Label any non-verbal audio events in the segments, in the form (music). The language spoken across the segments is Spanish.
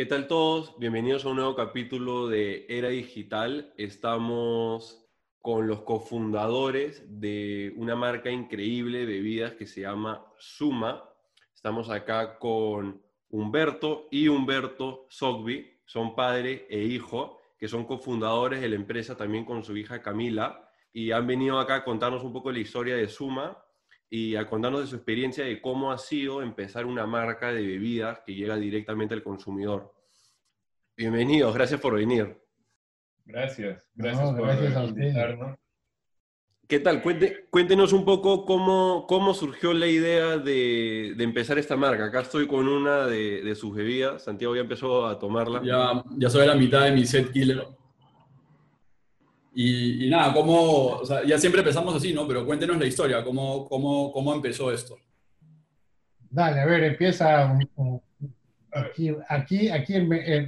¿Qué tal todos? Bienvenidos a un nuevo capítulo de Era Digital. Estamos con los cofundadores de una marca increíble de bebidas que se llama Suma. Estamos acá con Humberto y Humberto Sogby, son padre e hijo, que son cofundadores de la empresa también con su hija Camila, y han venido acá a contarnos un poco la historia de Suma y a contarnos de su experiencia de cómo ha sido empezar una marca de bebidas que llega directamente al consumidor. Bienvenidos, gracias por venir. Gracias, gracias por invitarnos. ¿Qué tal? cuéntenos un poco cómo, cómo surgió la idea de, empezar esta marca. Acá estoy con una de, sus bebidas. Santiago ya empezó a tomarla. Ya, ya soy la mitad de mi set killer. Y, nada, cómo, o sea, ya siempre empezamos así, ¿no? Pero cuéntenos la historia, cómo, cómo, cómo empezó esto. Dale, a ver, empieza. Aquí, aquí, aquí,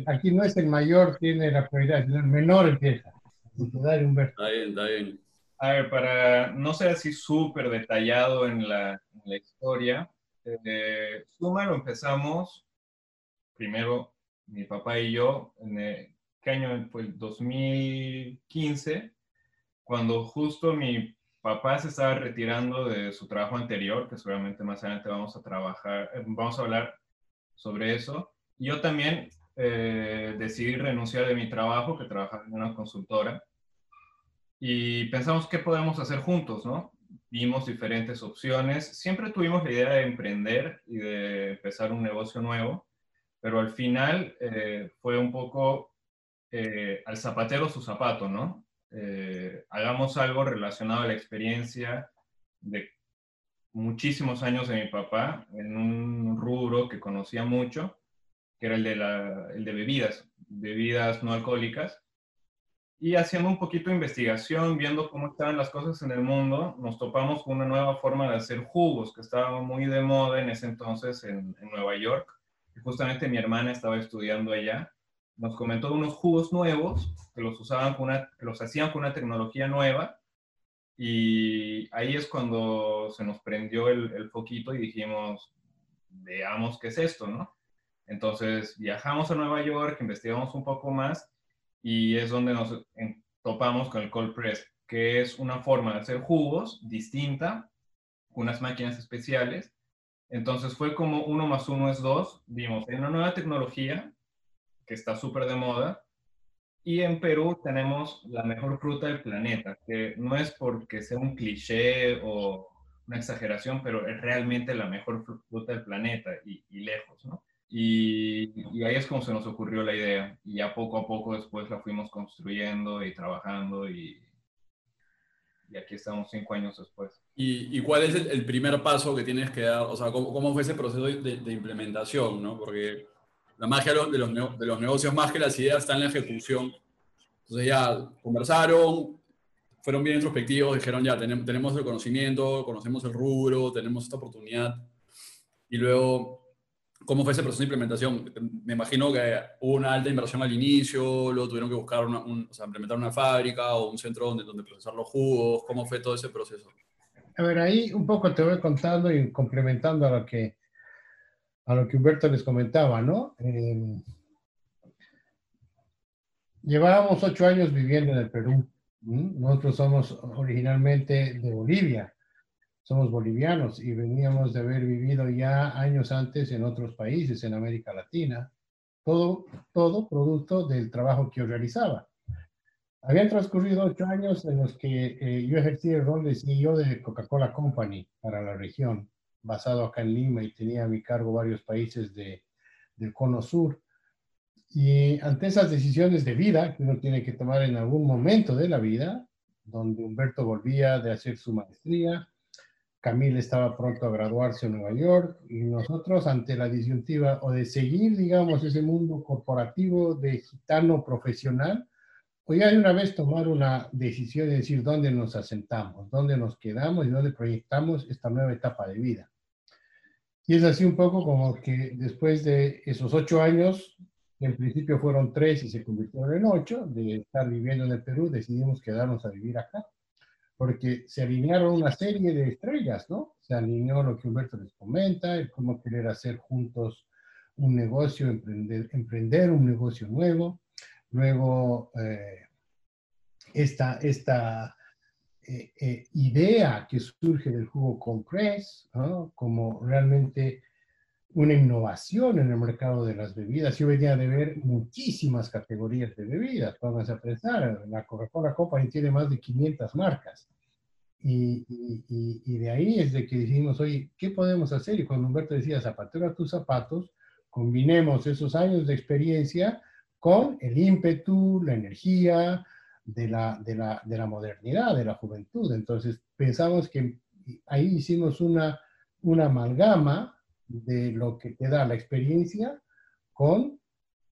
aquí no es el mayor tiene la prioridad, el menor empieza. Dale, Humberto. Está bien, está bien. A ver, para no ser así súper detallado en la, en la historia, eh, Suma lo empezamos primero mi papá y yo en, el, ¿qué año fue? El 2015, cuando justo mi papá se estaba retirando de su trabajo anterior, que seguramente más adelante vamos a trabajar, eh, vamos a hablar sobre eso. Yo también eh, decidí renunciar de mi trabajo, que trabajaba en una consultora, y pensamos qué podemos hacer juntos, ¿no? Vimos diferentes opciones. Siempre tuvimos la idea de emprender y de empezar un negocio nuevo, pero al final eh, fue un poco eh, al zapatero su zapato, ¿no? Hagamos algo relacionado a la experiencia de muchísimos años de mi papá en un rubro que conocía mucho, que era el de, el de bebidas, bebidas no alcohólicas. Y haciendo un poquito de investigación, viendo cómo estaban las cosas en el mundo, nos topamos con una nueva forma de hacer jugos que estaba muy de moda en ese entonces en, en Nueva York. Y justamente mi hermana estaba estudiando allá nos comentó unos jugos nuevos que los usaban con una, que los hacían con una tecnología nueva y ahí es cuando se nos prendió el, el, foquito y dijimos, veamos qué es esto, ¿no? Entonces viajamos a Nueva York, investigamos un poco más y es donde nos topamos con el cold press, que es una forma de hacer jugos distinta, unas máquinas especiales. Entonces fue como uno más uno es dos, vimos, hay una nueva tecnología que está súper de moda. Y en Perú tenemos la mejor fruta del planeta, que no es porque sea un cliché o una exageración, pero es realmente la mejor fruta del planeta y, lejos, ¿no? Y, ahí es como se nos ocurrió la idea. Y ya poco a poco después la fuimos construyendo y trabajando y, y aquí estamos cinco años después. ¿Y, cuál es el, primer paso que tienes que dar? O sea, ¿cómo, cómo fue ese proceso de, de implementación? ¿no? Porque la magia de los, de los negocios más que las ideas está en la ejecución. Entonces ya conversaron, fueron bien introspectivos, dijeron ya tenemos, el conocimiento, conocemos el rubro, tenemos esta oportunidad. Y luego, ¿cómo fue ese proceso de implementación? Me imagino que hubo una alta inversión al inicio, luego tuvieron que buscar una, o sea, implementar una fábrica o un centro donde, donde procesar los jugos. ¿Cómo fue todo ese proceso? A ver, ahí un poco te voy contando y complementando a lo que a lo que Humberto les comentaba, ¿no? Eh, llevábamos ocho años viviendo en el Perú. Nosotros somos originalmente de Bolivia, somos bolivianos y veníamos de haber vivido ya años antes en otros países, en América Latina, todo, todo producto del trabajo que yo realizaba. Habían transcurrido ocho años en los que eh, yo ejercí el rol de CEO de Coca-Cola Company para la región basado acá en Lima y tenía a mi cargo varios países de, del cono sur. Y ante esas decisiones de vida que uno tiene que tomar en algún momento de la vida, donde Humberto volvía de hacer su maestría, Camila estaba pronto a graduarse en Nueva York y nosotros ante la disyuntiva o de seguir, digamos, ese mundo corporativo de gitano profesional, o ya de una vez tomar una decisión de decir dónde nos asentamos, dónde nos quedamos y dónde proyectamos esta nueva etapa de vida. Y es así un poco como que después de esos ocho años, que en principio fueron tres y se convirtieron en ocho, de estar viviendo en el Perú, decidimos quedarnos a vivir acá, porque se alinearon una serie de estrellas, ¿no? Se alineó lo que Humberto les comenta, el cómo querer hacer juntos un negocio, emprender, emprender un negocio nuevo, luego eh, esta, esta eh, eh, idea que surge del jugo compress, como realmente una innovación en el mercado de las bebidas. Yo venía de ver muchísimas categorías de bebidas, vamos a pensar, la Coca-Cola Company tiene más de 500 marcas. Y, y, y, de ahí es de que dijimos, oye, ¿qué podemos hacer? Y cuando Humberto decía, zapatero a tus zapatos, combinemos esos años de experiencia con el ímpetu, la energía de la, de la, de la modernidad, de la juventud. Entonces pensamos que ahí hicimos una, una amalgama de lo que te da la experiencia con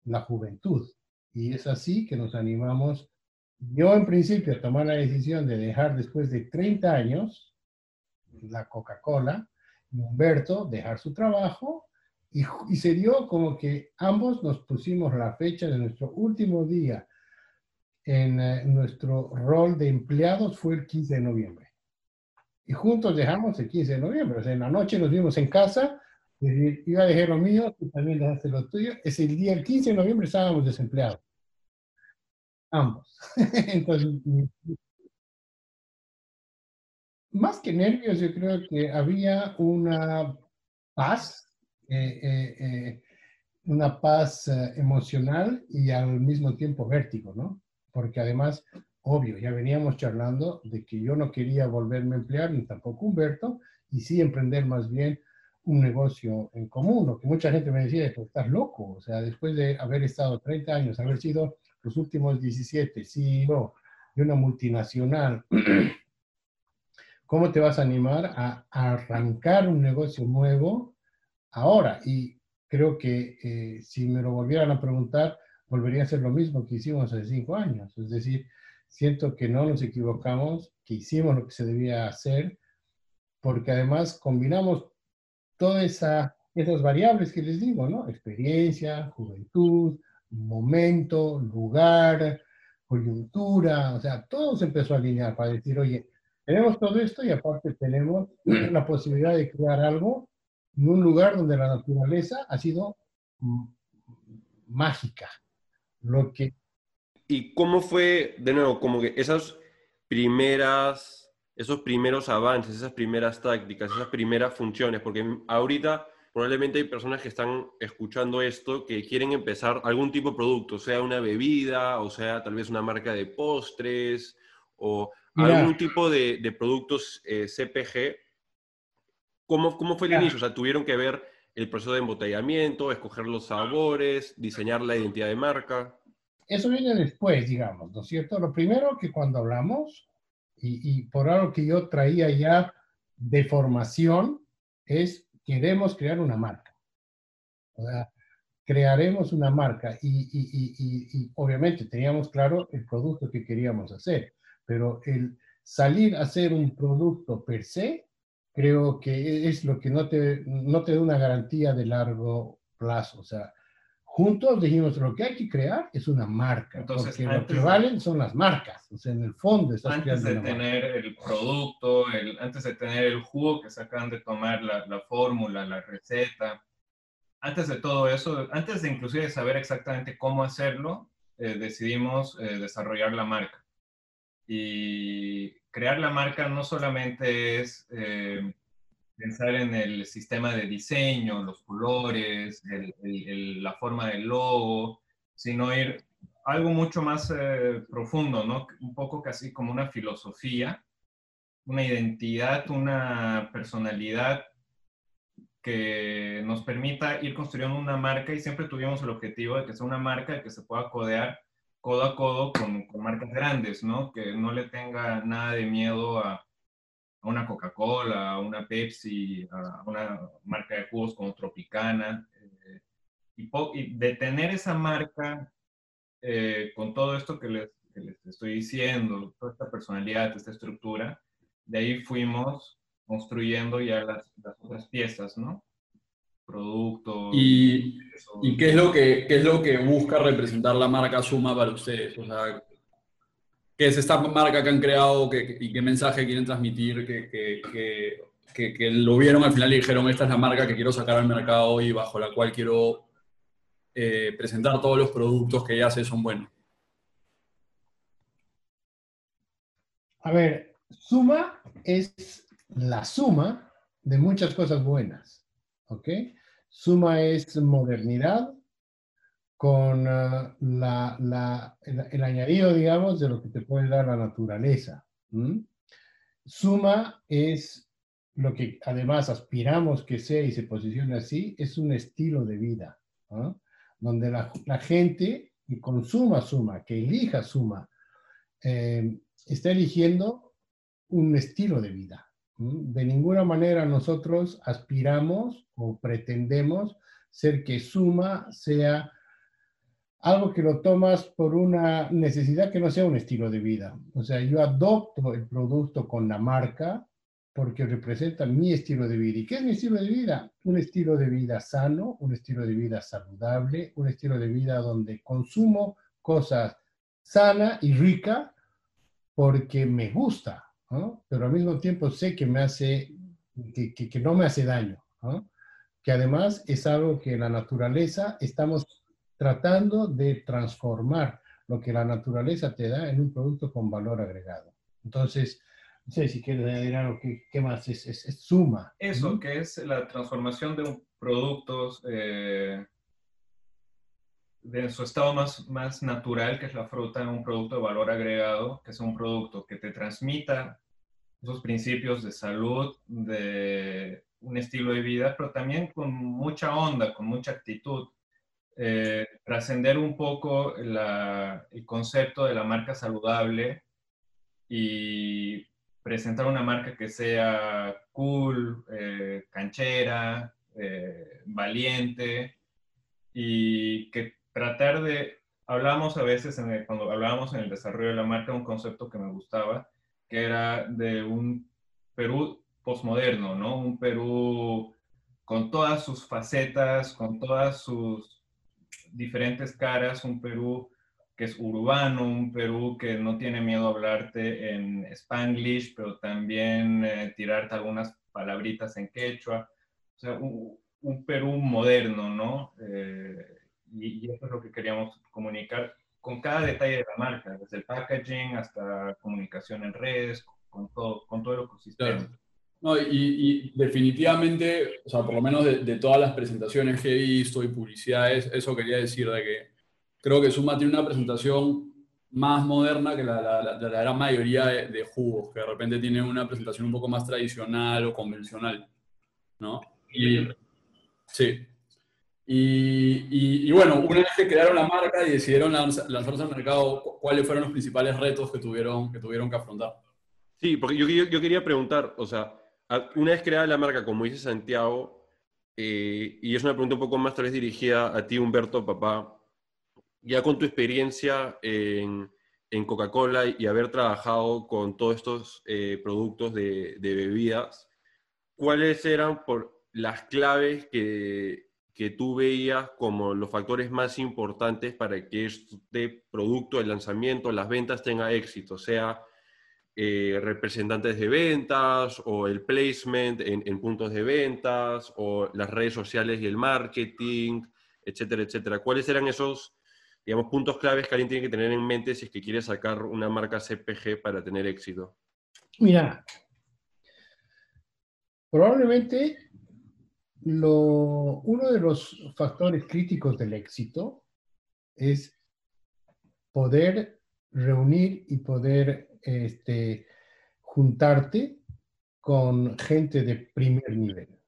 la juventud. Y es así que nos animamos, yo en principio, a la decisión de dejar después de 30 años la Coca-Cola, Humberto dejar su trabajo, y, se dio como que ambos nos pusimos la fecha de nuestro último día en eh, nuestro rol de empleados fue el 15 de noviembre. Y juntos dejamos el 15 de noviembre. O sea, en la noche nos vimos en casa decir, iba a dejar lo mío, tú también dejaste lo tuyo. Es el día, el 15 de noviembre estábamos desempleados. Ambos. (laughs) Entonces, más que nervios, yo creo que había una paz, eh, eh, eh, una paz emocional y al mismo tiempo vértigo, ¿no? Porque además, obvio, ya veníamos charlando de que yo no quería volverme a emplear, ni tampoco Humberto, y sí emprender más bien un negocio en común, lo que mucha gente me decía, pues estás loco, o sea, después de haber estado 30 años, haber sido los últimos 17 CEO de una multinacional, (clears throat) ¿cómo te vas a animar a, arrancar un negocio nuevo ahora? Y creo que eh, si me lo volvieran a preguntar, volvería a ser lo mismo que hicimos hace cinco años. Es decir, siento que no nos equivocamos, que hicimos lo que se debía hacer, porque además combinamos todas esa, esas variables que les digo, ¿no? Experiencia, juventud, momento, lugar, coyuntura, o sea, todo se empezó a alinear para decir, oye, tenemos todo esto y aparte tenemos (clears throat) la posibilidad de crear algo en un lugar donde la naturaleza ha sido mágica. Lo que... ¿Y cómo fue, de nuevo, como que esas primeras esos primeros avances, esas primeras tácticas, esas primeras funciones, porque ahorita probablemente hay personas que están escuchando esto que quieren empezar algún tipo de producto, sea una bebida, o sea tal vez una marca de postres, o algún tipo de, de productos eh, CPG. ¿Cómo, ¿Cómo, fue el inicio? O sea, tuvieron que ver el proceso de embotellamiento, escoger los sabores, diseñar la identidad de marca. Eso viene después, digamos, ¿no es cierto? Lo primero que cuando hablamos y, por algo que yo traía ya de formación, es queremos crear una marca. Sea, crearemos una marca y, obviamente teníamos claro el producto que queríamos hacer, pero el salir a hacer un producto per se, creo que es lo que no te, no te da una garantía de largo plazo. O sea, juntos dijimos, lo que hay que crear es una marca, Entonces, porque lo que valen son las marcas, o sea, en el fondo estás Antes de tener el producto, el, antes de tener el jugo que sacan de tomar la, la, fórmula, la receta, antes de todo eso, antes de inclusive saber exactamente cómo hacerlo, eh, decidimos eh, desarrollar la marca. Y crear la marca no solamente es... Eh, pensar en el sistema de diseño, los colores, la forma del logo, sino ir algo mucho más eh, profundo, ¿no? Un poco casi como una filosofía, una identidad, una personalidad que nos permita ir construyendo una marca y siempre tuvimos el objetivo de que sea una marca que se pueda codear codo a codo con, con marcas grandes, ¿no? Que no le tenga nada de miedo a, una Coca-Cola, a una Pepsi, a una marca de jugos como Tropicana. Eh, y, de tener esa marca eh, con todo esto que les, estoy diciendo, toda esta personalidad, esta estructura, de ahí fuimos construyendo ya las, otras piezas, ¿no? Productos. ¿Y, ¿y qué, es lo que, qué es lo que busca representar la marca Suma para ustedes? O sea, qué es esta marca que han creado y qué mensaje quieren transmitir, que, que, que, lo vieron al final y dijeron, esta es la marca que quiero sacar al mercado y bajo la cual quiero eh, presentar todos los productos que ella hace son buenos? A ver, suma es la suma de muchas cosas buenas, ¿ok? Suma es modernidad con ah, la, el, añadido, digamos, de lo que te puede dar la naturaleza. Suma es lo que además aspiramos que sea y se posicione así, es un estilo de vida, donde la, gente que consuma suma, que elija suma, eh, está eligiendo un estilo de vida. De ninguna manera nosotros aspiramos o pretendemos ser que suma sea algo que lo tomas por una necesidad que no sea un estilo de vida. O sea, yo adopto el producto con la marca porque representa mi estilo de vida. ¿Y qué es mi estilo de vida? Un estilo de vida sano, un estilo de vida saludable, un estilo de vida donde consumo cosas sana y rica porque me gusta, pero al mismo tiempo sé que me hace, que, que, no me hace daño, que además es algo que la naturaleza estamos tratando de transformar lo que la naturaleza te da en un producto con valor agregado. Entonces, no sé si quieres añadir algo, ¿qué, más es, es, suma? Eso, que es la transformación de un productos eh, de su estado más, más natural, que es la fruta, un producto de valor agregado, que es un producto que te transmita esos principios de salud, de un estilo de vida, pero también con mucha onda, con mucha actitud. Eh, trascender un poco el concepto de la marca saludable y presentar una marca que sea cool, eh, canchera, eh, valiente y que tratar de, hablamos a veces, en cuando hablábamos en el desarrollo de la marca, un concepto que me gustaba, que era de un Perú posmoderno, ¿no? Un Perú con todas sus facetas, con todas sus diferentes caras, un Perú que es urbano, un Perú que no tiene miedo a hablarte en spanglish, pero también eh, tirarte algunas palabritas en quechua. O sea, un, Perú moderno, ¿no? Eh, y, eso es lo que queríamos comunicar con cada detalle de la marca, desde el packaging hasta comunicación en redes, con todo, con todo el ecosistema. No, y, definitivamente, o sea, por lo menos de, de, todas las presentaciones que he visto y publicidades, eso quería decir de que creo que Suma tiene una presentación más moderna que la, la, la, gran mayoría de, jugos, que de repente tienen una presentación un poco más tradicional o convencional, ¿no? Y, sí. Y, y, bueno, una vez que crearon la marca y decidieron lanzarse al mercado, ¿cuáles fueron los principales retos que tuvieron que, tuvieron que afrontar? Sí, porque yo, yo, quería preguntar, o sea, una vez creada la marca, como dice Santiago, eh, y es una pregunta un poco más tal vez dirigida a ti, Humberto, papá, ya con tu experiencia en, Coca-Cola y haber trabajado con todos estos eh, productos de, bebidas, ¿cuáles eran por las claves que, que, tú veías como los factores más importantes para que este producto, el lanzamiento, las ventas tenga éxito? sea, eh, representantes de ventas o el placement en, en, puntos de ventas o las redes sociales y el marketing, etcétera, etcétera. ¿Cuáles eran esos digamos, puntos claves que alguien tiene que tener en mente si es que quiere sacar una marca CPG para tener éxito? Mira, probablemente lo, uno de los factores críticos del éxito es poder reunir y poder este, juntarte con gente de primer nivel,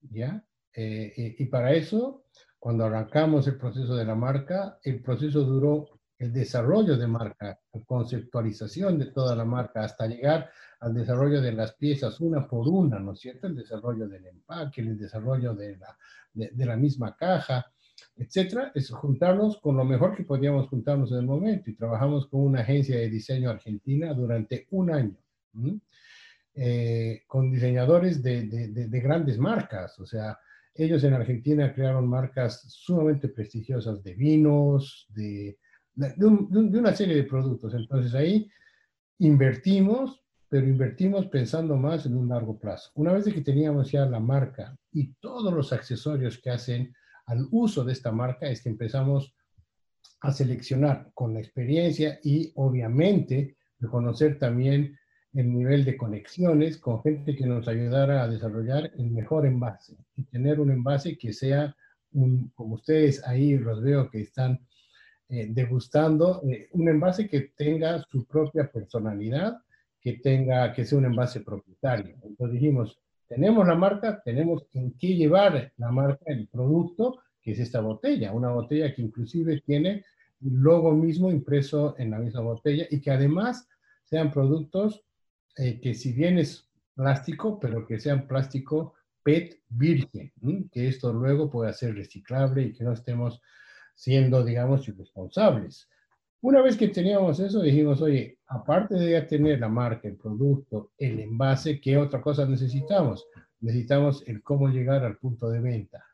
¿ya? Eh, eh, y para eso cuando arrancamos el proceso de la marca, el proceso duró el desarrollo de marca, la conceptualización de toda la marca, hasta llegar al desarrollo de las piezas una por una, ¿no es cierto? El desarrollo del empaque, el desarrollo de la, de, la misma caja, etcétera, es juntarnos con lo mejor que podíamos juntarnos en el momento. Y trabajamos con una agencia de diseño argentina durante un año, eh, con diseñadores de, de, de, grandes marcas, o sea, ellos en Argentina crearon marcas sumamente prestigiosas de vinos, de, de, una serie de productos. Entonces ahí invertimos, pero invertimos pensando más en un largo plazo. Una vez que teníamos ya la marca y todos los accesorios que hacen al uso de esta marca es que empezamos a seleccionar con la experiencia y obviamente reconocer también el nivel de conexiones con gente que nos ayudara a desarrollar el mejor envase y tener un envase que sea, un, como ustedes ahí los veo que están eh, degustando, eh, un envase que tenga su propia personalidad, que tenga, que sea un envase propietario. Entonces dijimos, tenemos la marca, tenemos en qué llevar la marca, el producto, que es esta botella, una botella que inclusive tiene logo mismo impreso en la misma botella y que además sean productos eh, que si bien es plástico, pero que sean plástico PET virgen, que esto luego pueda ser reciclable y que no estemos siendo, digamos, irresponsables. Una vez que teníamos eso, dijimos, oye, aparte de tener la marca, el producto, el envase, ¿qué otra cosa necesitamos? Necesitamos el cómo llegar al punto de venta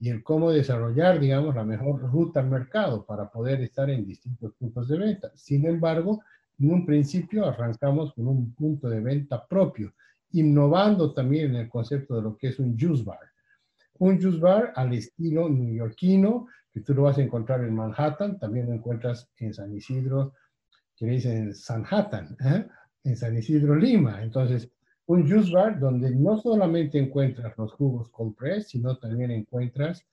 y el cómo desarrollar, digamos, la mejor ruta al mercado para poder estar en distintos puntos de venta. Sin embargo, en un principio arrancamos con un punto de venta propio, innovando también en el concepto de lo que es un juice bar. Un juice bar al estilo neoyorquino, que tú lo vas a encontrar en Manhattan, también lo encuentras en San Isidro, que le dicen Sanhattan, ¿eh? en San Isidro, Lima. Entonces, un juice bar donde no solamente encuentras los jugos cold sino también encuentras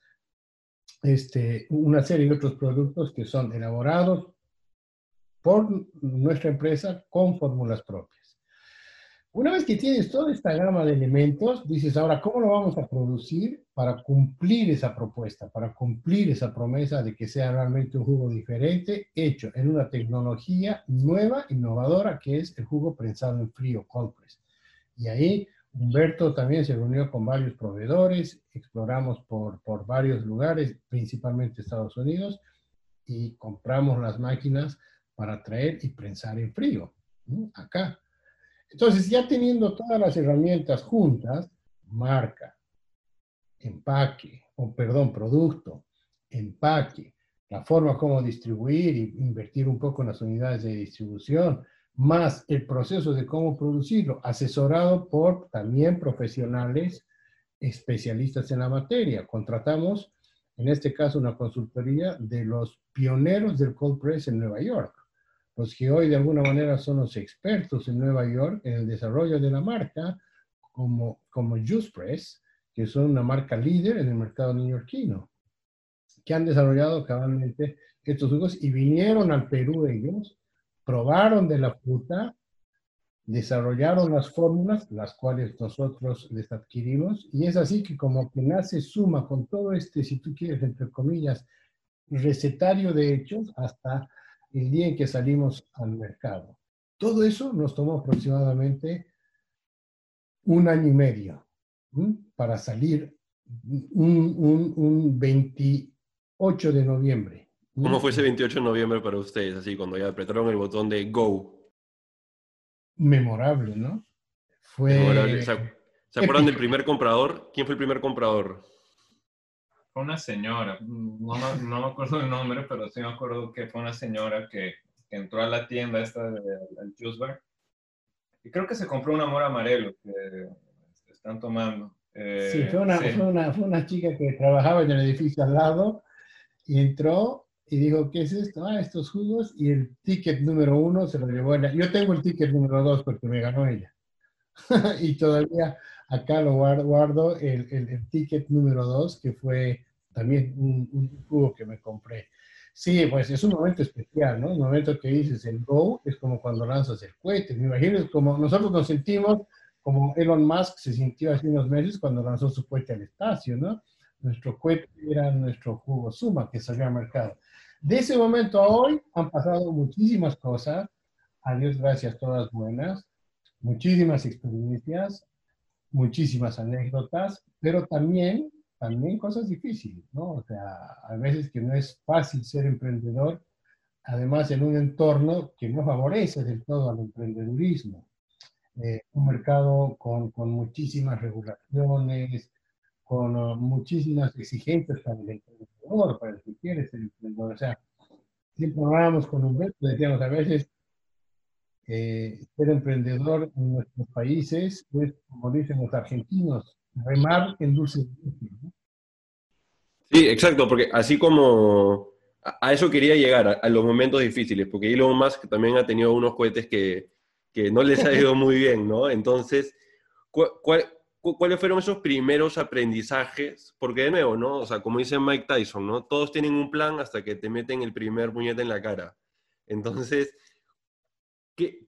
este, una serie de otros productos que son elaborados por nuestra empresa con fórmulas propias. Una vez que tienes toda esta gama de elementos, dices, ahora, ¿cómo lo vamos a producir para cumplir esa propuesta, para cumplir esa promesa de que sea realmente un jugo diferente, hecho en una tecnología nueva, innovadora, que es el jugo prensado en frío, cold press? Y ahí Humberto también se reunió con varios proveedores, exploramos por, por varios lugares, principalmente Estados Unidos, y compramos las máquinas para traer y prensar en frío, acá. Entonces, ya teniendo todas las herramientas juntas, marca, empaque, o perdón, producto, empaque, la forma como distribuir y invertir un poco en las unidades de distribución, más el proceso de cómo producirlo, asesorado por también profesionales especialistas en la materia. Contratamos, en este caso, una consultoría de los pioneros del cold press en Nueva York los que hoy de alguna manera son los expertos en Nueva York en el desarrollo de la marca, como, como Juice Press, que son una marca líder en el mercado neoyorquino, que han desarrollado cabalmente estos jugos y vinieron al Perú ellos, probaron de la fruta, desarrollaron las fórmulas, las cuales nosotros les adquirimos, y es así que como que nace suma con todo este, si tú quieres, entre comillas, recetario de hechos, hasta el día en que salimos al mercado. Todo eso nos tomó aproximadamente un año y medio para salir un, un, 28 de noviembre. ¿Cómo fue ese 28 de noviembre para ustedes, así cuando ya apretaron el botón de Go? Memorable, ¿no? Fue... ¿Se acuerdan del primer comprador? ¿Quién fue el primer comprador? Fue una señora, no, no, me acuerdo el nombre, pero sí me acuerdo que fue una señora que, que entró a la tienda esta del Juice Bar y creo que se compró un amor amarelo que están tomando. Eh, sí, fue una, Fue, una, fue una chica que trabajaba en el edificio al lado y entró y dijo, ¿qué es esto? Ah, estos jugos y el ticket número uno se lo llevó ella. Yo tengo el ticket número dos porque me ganó ella. (laughs) y todavía acá lo guardo, el, el, ticket número dos, que fue también un, un, jugo que me compré. Sí, pues es un momento especial, ¿no? Un momento que dices el go es como cuando lanzas el cohete. Me imagino es como nosotros nos sentimos como Elon Musk se sintió hace unos meses cuando lanzó su cohete al espacio, ¿no? Nuestro cohete era nuestro jugo Suma que salió al mercado. De ese momento a hoy han pasado muchísimas cosas, a Dios gracias, todas buenas, muchísimas experiencias, muchísimas anécdotas, pero también, también cosas difíciles, ¿no? O sea, a veces que no es fácil ser emprendedor, además en un entorno que no favorece del todo al emprendedurismo. Eh, un mercado con, con, muchísimas regulaciones, con uh, muchísimas exigencias para el emprendedor, para el que quiere ser emprendedor. O sea, siempre hablábamos con un decíamos a veces, eh, ser emprendedor en nuestros países es, como dicen los argentinos, remar en dulce. Sí, exacto, porque así como a, eso quería llegar, a, los momentos difíciles, porque Elon Musk también ha tenido unos cohetes que, que no les ha ido muy bien, ¿no? Entonces, cuáles fueron esos primeros aprendizajes? Porque de nuevo, ¿no? O sea, como dice Mike Tyson, ¿no? Todos tienen un plan hasta que te meten el primer puñete en la cara. Entonces, ¿qué,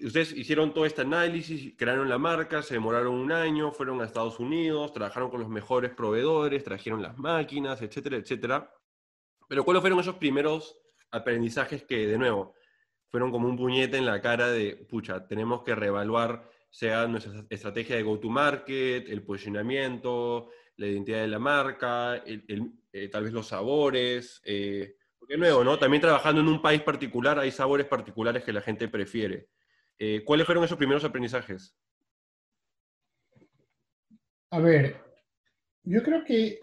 ustedes hicieron todo este análisis, crearon la marca, se demoraron un año, fueron a Estados Unidos, trabajaron con los mejores proveedores, trajeron las máquinas, etcétera, etcétera. Pero ¿cuáles fueron esos primeros aprendizajes que, de nuevo, fueron como un puñete en la cara de, pucha, tenemos que reevaluar sea nuestra estrategia de go-to-market, el posicionamiento, la identidad de la marca, eh, tal vez los sabores. Eh, porque nuevo, ¿no? También trabajando en un país particular hay sabores particulares que la gente prefiere. Eh, ¿Cuáles fueron esos primeros aprendizajes? A ver, yo creo que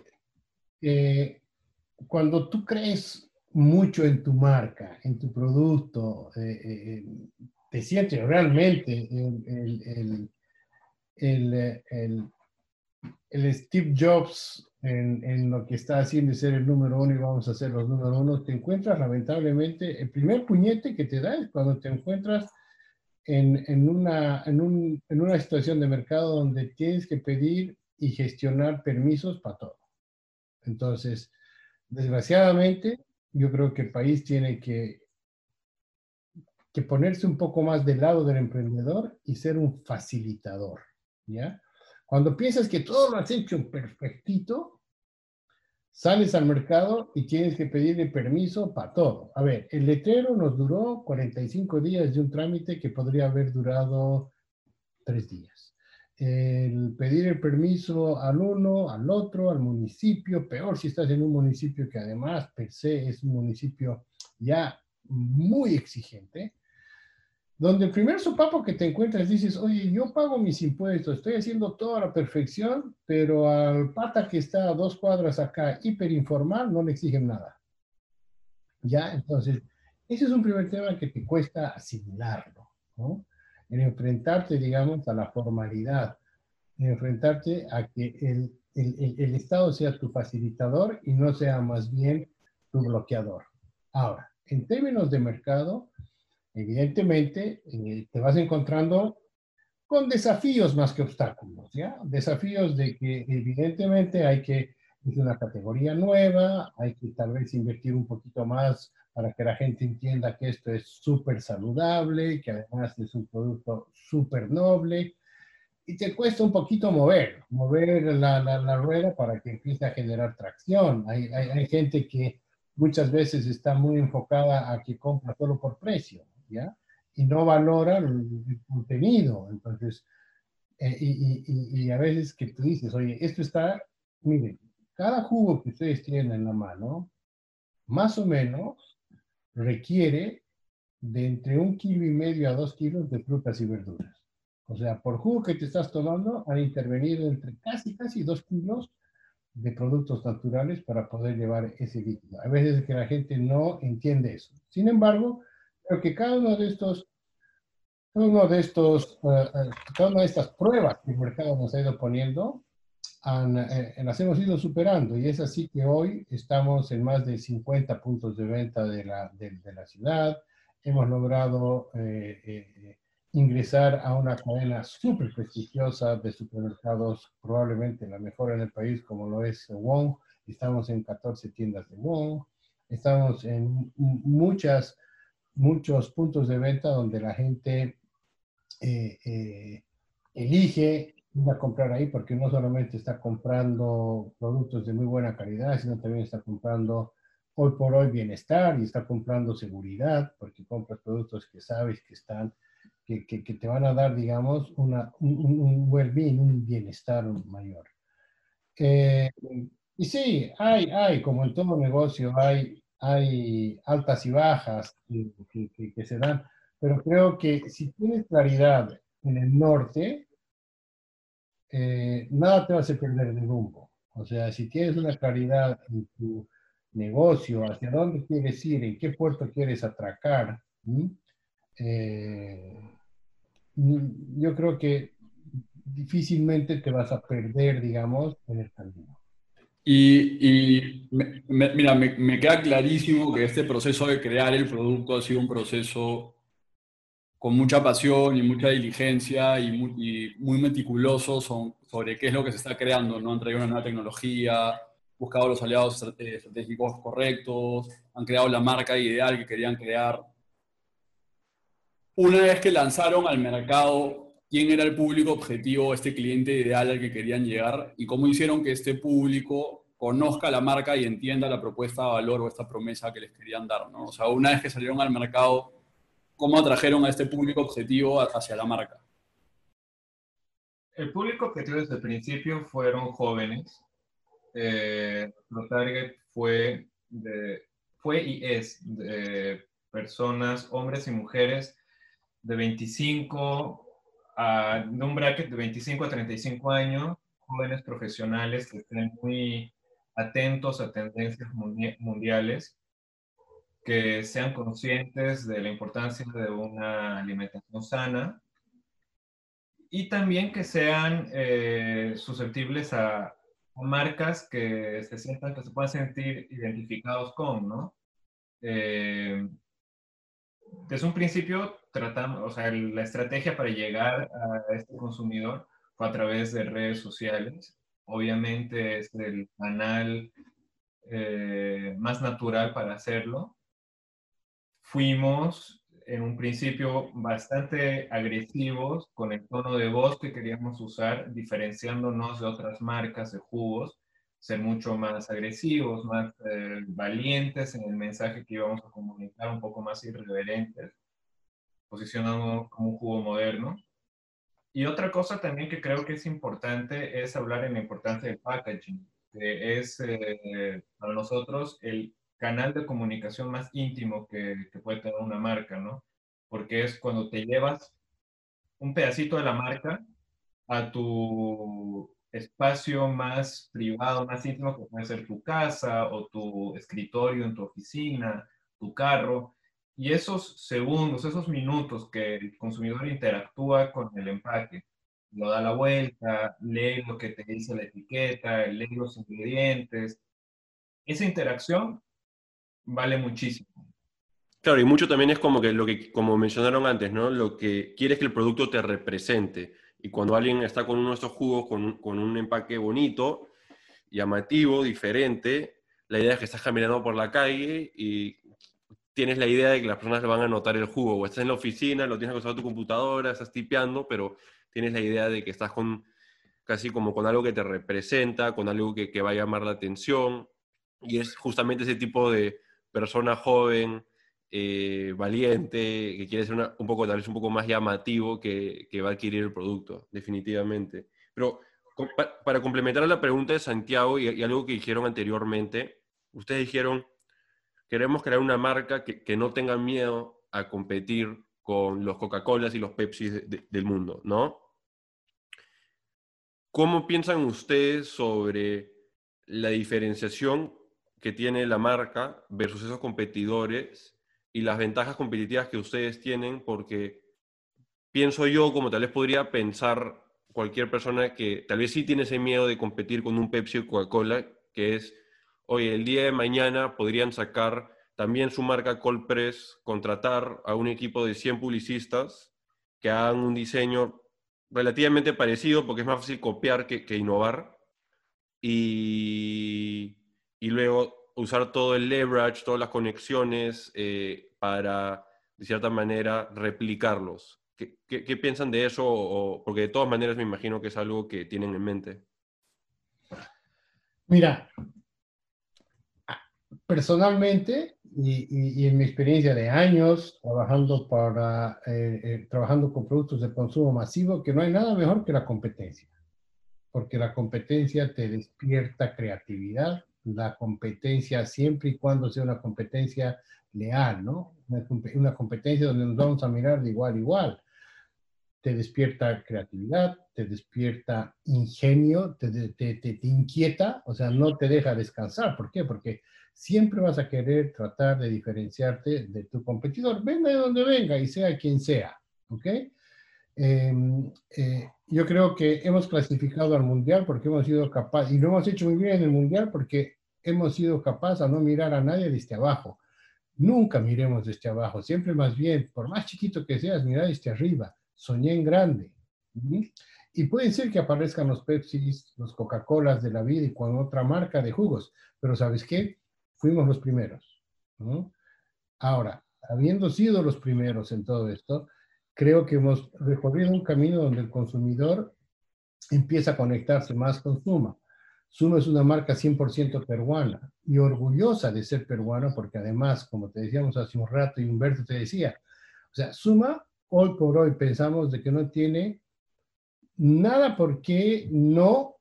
cuando tú crees mucho en tu marca, en tu producto, te sientes realmente el, el, el, el, Steve Jobs en, en, lo que está haciendo ser el número uno y vamos a ser los número uno, te encuentras lamentablemente, el primer puñete que te da es cuando te encuentras en, en, una, en, un, en una situación de mercado donde tienes que pedir y gestionar permisos para todo. Entonces, desgraciadamente, yo creo que el país tiene que que ponerse un poco más del lado del emprendedor y ser un facilitador, ¿ya? Cuando piensas que todo lo has hecho perfectito, sales al mercado y tienes que pedirle permiso para todo. A ver, el letrero nos duró 45 días de un trámite que podría haber durado tres días. El pedir el permiso al uno, al otro, al municipio, peor si estás en un municipio que además per se es un municipio ya muy exigente, donde el primer sopapo que te encuentras dices, oye, yo pago mis impuestos, estoy haciendo todo a la perfección, pero al pata que está a dos cuadras acá, hiperinformal, no le exigen nada. ¿Ya? Entonces, ese es un primer tema que te cuesta asimilarlo, ¿no? En enfrentarte, digamos, a la formalidad, en enfrentarte a que el, el, el Estado sea tu facilitador y no sea más bien tu bloqueador. Ahora, en términos de mercado, evidentemente te vas encontrando con desafíos más que obstáculos, ¿ya? Desafíos de que evidentemente hay que, es una categoría nueva, hay que tal vez invertir un poquito más para que la gente entienda que esto es súper saludable, que además es un producto súper noble, y te cuesta un poquito mover, mover la, la, la, rueda para que empiece a generar tracción. Hay, hay, hay gente que muchas veces está muy enfocada a que compra solo por precio, Y no valora el, contenido. Entonces, eh, y, y, a veces que tú dices, oye, esto está, miren, cada jugo que ustedes tienen en la mano, más o menos requiere de entre un kilo y medio a dos kilos de frutas y verduras. O sea, por jugo que te estás tomando, han intervenido entre casi, casi dos kilos de productos naturales para poder llevar ese líquido. A veces que la gente no entiende eso. Sin embargo, Creo que cada uno de estos, cada uno de estos, eh, eh, cada una de estas pruebas que el mercado nos ha ido poniendo, eh, las hemos ido superando y es así que hoy estamos en más de 50 puntos de venta de la, de, la ciudad. Hemos logrado ingresar a una cadena súper prestigiosa de supermercados, probablemente la mejor en el país, como lo es Wong. Estamos en 14 tiendas de Wong. Estamos en muchas muchos puntos de venta donde la gente eh, eh, elige ir a comprar ahí porque no solamente está comprando productos de muy buena calidad, sino también está comprando hoy por hoy bienestar y está comprando seguridad porque compras productos que sabes que están, que, que, te van a dar, digamos, una, un, un well-being, un bienestar mayor. Eh, y sí, hay, hay, como en todo negocio, hay hay altas y bajas que, se dan, pero creo que si tienes claridad en el norte, eh, nada te va a perder de rumbo. O sea, si tienes una claridad en tu negocio, hacia dónde quieres ir, en qué puerto quieres atracar, eh, yo creo que difícilmente te vas a perder, digamos, en el camino. Y, y mira, me, queda clarísimo que este proceso de crear el producto ha sido un proceso con mucha pasión y mucha diligencia y muy, muy meticuloso sobre, qué es lo que se está creando, ¿no? Han traído una nueva tecnología, buscado los aliados eh, estratégicos correctos, han creado la marca ideal que querían crear. Una vez que lanzaron al mercado quién era el público objetivo, este cliente ideal al que querían llegar y cómo hicieron que este público conozca la marca y entienda la propuesta de valor o esta promesa que les querían dar, ¿no? O sea, una vez que salieron al mercado, ¿cómo atrajeron a este público objetivo hacia la marca? El público objetivo desde el principio fueron jóvenes. Eh, target fue, fue y es de personas, hombres y mujeres de 25 de un bracket de 25 a 35 años, jóvenes profesionales que estén muy atentos a tendencias mundiales, que sean conscientes de la importancia de una alimentación sana y también que sean eh, susceptibles a, marcas que se sientan, que se puedan sentir identificados con, ¿no? Eh, desde un principio tratamos, o sea, la estrategia para llegar a este consumidor fue a través de redes sociales. Obviamente es el canal eh, más natural para hacerlo. Fuimos en un principio bastante agresivos con el tono de voz que queríamos usar, diferenciándonos de otras marcas de jugos, ser mucho más agresivos, más eh, valientes en el mensaje que íbamos a comunicar, un poco más irreverentes, posicionando como un jugo moderno. Y otra cosa también que creo que es importante es hablar en la importancia del packaging, que es eh, para nosotros el canal de comunicación más íntimo que, que puede tener una marca, ¿no? Porque es cuando te llevas un pedacito de la marca a tu espacio más privado, más íntimo, que puede ser tu casa o tu escritorio en tu oficina, tu carro. Y esos segundos, esos minutos que el consumidor interactúa con el empaque, lo da la vuelta, lee lo que te dice la etiqueta, lee los ingredientes, esa interacción vale muchísimo. Claro, y mucho también es como que lo que, como mencionaron antes, ¿no? Lo que quieres que el producto te represente. Y cuando alguien está con uno de estos jugos con, con, un empaque bonito, llamativo, diferente, la idea es que estás caminando por la calle y tienes la idea de que las personas van a notar el jugo. O estás en la oficina, lo tienes que usar tu computadora, estás tipeando, pero tienes la idea de que estás con casi como con algo que te representa, con algo que, que va a llamar la atención. Y es justamente ese tipo de persona joven, eh, valiente, que quiere ser un poco, tal vez un poco más llamativo que, va a adquirir el producto, definitivamente. Pero para complementar la pregunta de Santiago y, algo que dijeron anteriormente, ustedes dijeron, queremos crear una marca que, que no tenga miedo a competir con los Coca-Colas y los Pepsi del mundo, ¿no? ¿Cómo piensan ustedes sobre la diferenciación que tiene la marca versus esos competidores y las ventajas competitivas que ustedes tienen, porque pienso yo, como tal vez podría pensar cualquier persona que tal vez sí tiene ese miedo de competir con un Pepsi o Coca-Cola, que es, oye, el día de mañana podrían sacar también su marca Cold Press, contratar a un equipo de 100 publicistas que hagan un diseño relativamente parecido, porque es más fácil copiar que, que innovar, y, y luego usar todo el leverage, todas las conexiones eh, para, de cierta manera, replicarlos. ¿Qué, qué, piensan de eso? O, porque de todas maneras me imagino que es algo que tienen en mente. Mira, personalmente y, y, en mi experiencia de años trabajando, para, eh, eh, trabajando con productos de consumo masivo, que no hay nada mejor que la competencia, porque la competencia te despierta creatividad, la competencia siempre y cuando sea una competencia leal, ¿no? Una, competencia donde nos vamos a mirar de igual a igual. Te despierta creatividad, te despierta ingenio, te, te, te, inquieta, o sea, no te deja descansar. ¿Por qué? Porque siempre vas a querer tratar de diferenciarte de tu competidor, venga de donde venga y sea quien sea, ¿ok? Em, eh, yo creo que hemos clasificado al mundial porque hemos sido capaces, y lo hemos hecho muy bien en el mundial porque hemos sido capaces a no mirar a nadie desde abajo. Nunca miremos desde abajo, siempre más bien, por más chiquito que seas, mirar desde arriba. Soñé en grande. Y puede ser que aparezcan los Pepsi, los Coca-Colas de la vida y con otra marca de jugos, pero ¿sabes qué? Fuimos los primeros. Ahora, habiendo sido los primeros en todo esto, creo que hemos recorrido un camino donde el consumidor empieza a conectarse más con Suma. Suma es una marca 100% peruana y orgullosa de ser peruana porque además, como te decíamos hace un rato y Humberto te decía, o sea, Suma hoy por hoy pensamos de que no tiene nada por qué no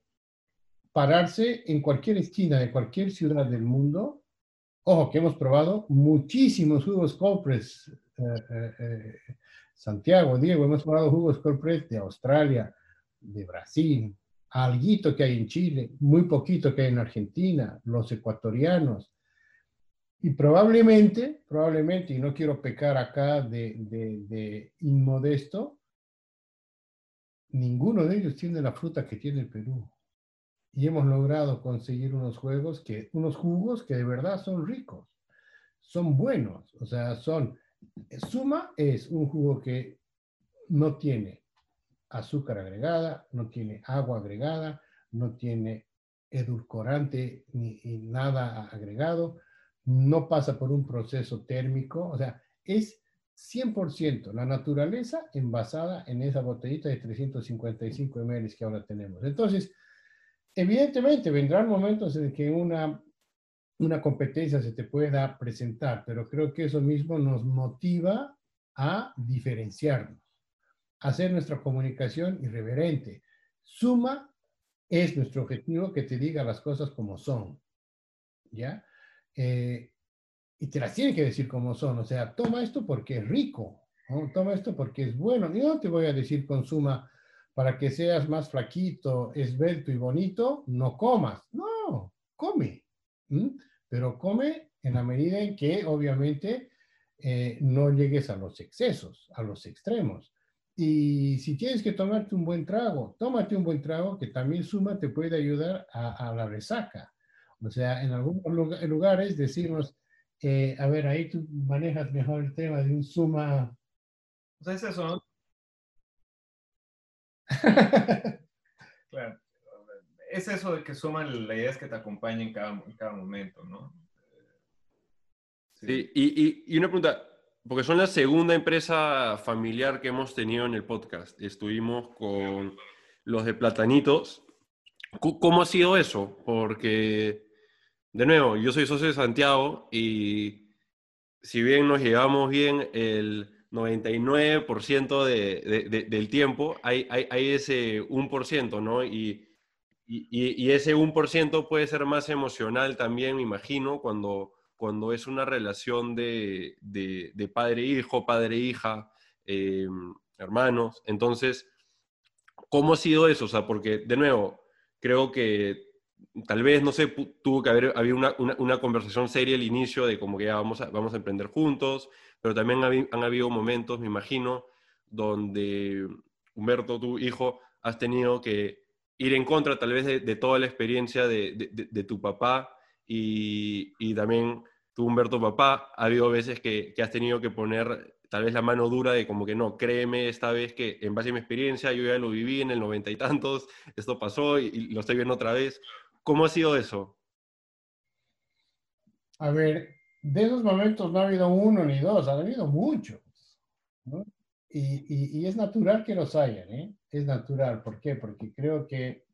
pararse en cualquier esquina de cualquier ciudad del mundo. Ojo, que hemos probado muchísimos jugos Copres, eh, eh, eh, Santiago, Diego, hemos probado jugos Copres de Australia, de Brasil, alguito que hay en Chile, muy poquito que hay en Argentina, los ecuatorianos. Y probablemente, probablemente, y no quiero pecar acá de, de, inmodesto, ninguno de ellos tiene la fruta que tiene el Perú. Y hemos logrado conseguir unos juegos que, unos jugos que de verdad son ricos, son buenos, o sea, son, Suma es un jugo que no tiene azúcar agregada, no tiene agua agregada, no tiene edulcorante ni, nada agregado, no pasa por un proceso térmico, o sea, es 100% la naturaleza envasada en esa botellita de 355 ml que ahora tenemos. Entonces, evidentemente vendrán momentos en que una, una competencia se te pueda presentar, pero creo que eso mismo nos motiva a diferenciarnos hacer nuestra comunicación irreverente. Suma es nuestro objetivo que te diga las cosas como son, ¿ya? Eh, y te las tiene que decir como son, o sea, toma esto porque es rico, toma esto porque es bueno. Y no te voy a decir consuma para que seas más flaquito, esbelto y bonito, no comas. No, come. Pero come en la medida en que obviamente eh, no llegues a los excesos, a los extremos. Y si tienes que tomarte un buen trago, tómate un buen trago que también suma te puede ayudar a, la resaca. O sea, en algunos lugares decimos, eh, a ver, ahí tú manejas mejor el tema de un suma. Sea, es eso, ¿no? (laughs) claro. Es eso de que suman, la idea que te acompañe en cada, en cada momento, ¿no? Sí, y, y una pregunta, porque son la segunda empresa familiar que hemos tenido en el podcast. Estuvimos con los de Platanitos. ¿Cómo ha sido eso? Porque, de nuevo, yo soy socio de Santiago y si bien nos llevamos bien el 99% de, del tiempo, hay, hay, ese 1%, ¿no? Y, y, ese 1% puede ser más emocional también, me imagino, cuando cuando es una relación de, de, padre-hijo, padre-hija, eh, hermanos. Entonces, ¿cómo ha sido eso? O sea, porque, de nuevo, creo que tal vez, no sé, tuvo que haber había una, una, conversación seria al inicio de como que ya vamos a, vamos a emprender juntos, pero también han habido momentos, me imagino, donde Humberto, tu hijo, has tenido que ir en contra tal vez de, toda la experiencia de, de tu papá y, también tú, Humberto, papá, ha habido veces que, has tenido que poner tal vez la mano dura de como que no, créeme esta vez que en base a mi experiencia, yo ya lo viví en el noventa y tantos, esto pasó y, lo estoy viendo otra vez. ¿Cómo ha sido eso? A ver, de esos momentos no ha habido uno ni dos, ha habido muchos. Y, y, es natural que los hayan, ¿eh? Es natural. ¿Por qué? Porque creo que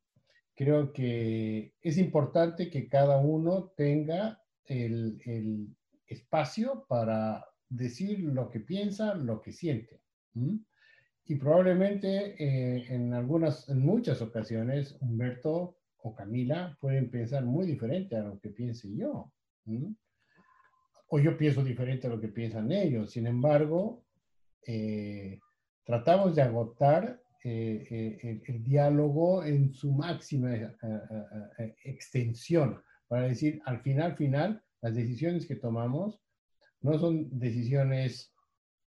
creo que es importante que cada uno tenga el, espacio para decir lo que piensa, lo que siente. Y probablemente eh, en algunas, en muchas ocasiones, Humberto o Camila pueden pensar muy diferente a lo que piense yo. O yo pienso diferente a lo que piensan ellos. Sin embargo, eh, tratamos de agotar eh, eh, el, diálogo en su máxima extensión, para decir, al final, final, las decisiones que tomamos no son decisiones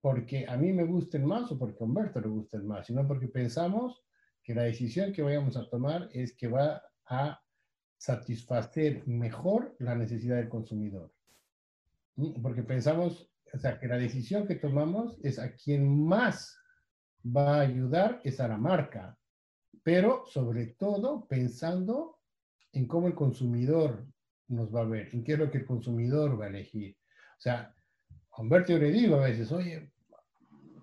porque a mí me gusten más o porque a Humberto le gusten más, sino porque pensamos que la decisión que vayamos a tomar es que va a satisfacer mejor la necesidad del consumidor. ¿Mm? Porque pensamos, o sea, que la decisión que tomamos es a quien más va a ayudar es a la marca, pero sobre todo pensando en cómo el consumidor nos va a ver, en qué es lo que el consumidor va a elegir. O sea, Humberto le digo a veces, oye,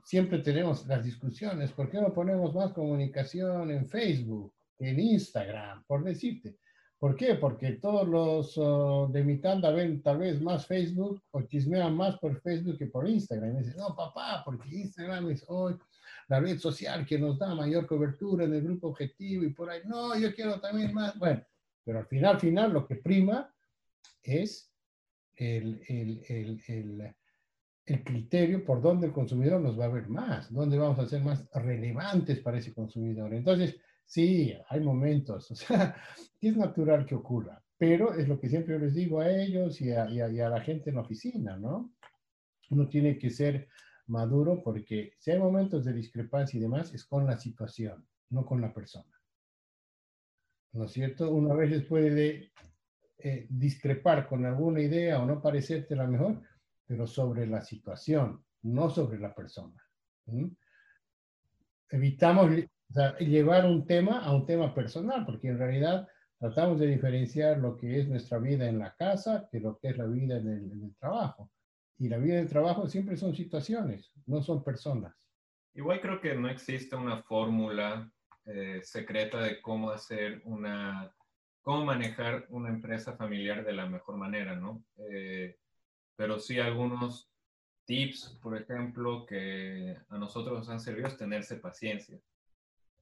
siempre tenemos las discusiones, ¿por qué no ponemos más comunicación en Facebook, en Instagram, por decirte? ¿Por qué? Porque todos los oh, de mi tanda ven tal vez más Facebook o chismean más por Facebook que por Instagram. Y me dicen, no, papá, porque Instagram es hoy la red social que nos da mayor cobertura en el grupo objetivo y por ahí, no, yo quiero también más. Bueno, pero al final, final, lo que prima es el, el, el, el el criterio por donde el consumidor nos va a ver más, dónde vamos a ser más relevantes para ese consumidor. Entonces, sí, hay momentos, (laughs) o sea, es natural que ocurra, pero es lo que siempre les digo a ellos y a, a, la gente en la oficina, ¿no? Uno tiene que ser maduro porque si hay momentos de discrepancia y demás, es con la situación, no con la persona. ¿No es cierto? Una vez puede eh, discrepar con alguna idea o no parecerte la mejor, pero sobre la situación, no sobre la persona. Evitamos llevar un tema a un tema personal, porque en realidad tratamos de diferenciar lo que es nuestra vida en la casa de lo que es la vida en el, trabajo. Y la vida en el trabajo siempre son situaciones, no son personas. Igual creo que no existe una fórmula eh, secreta de cómo hacer una, cómo manejar una empresa familiar de la mejor manera, ¿no? Eh, pero sí algunos tips, por ejemplo, que a nosotros nos han servido es tenerse paciencia.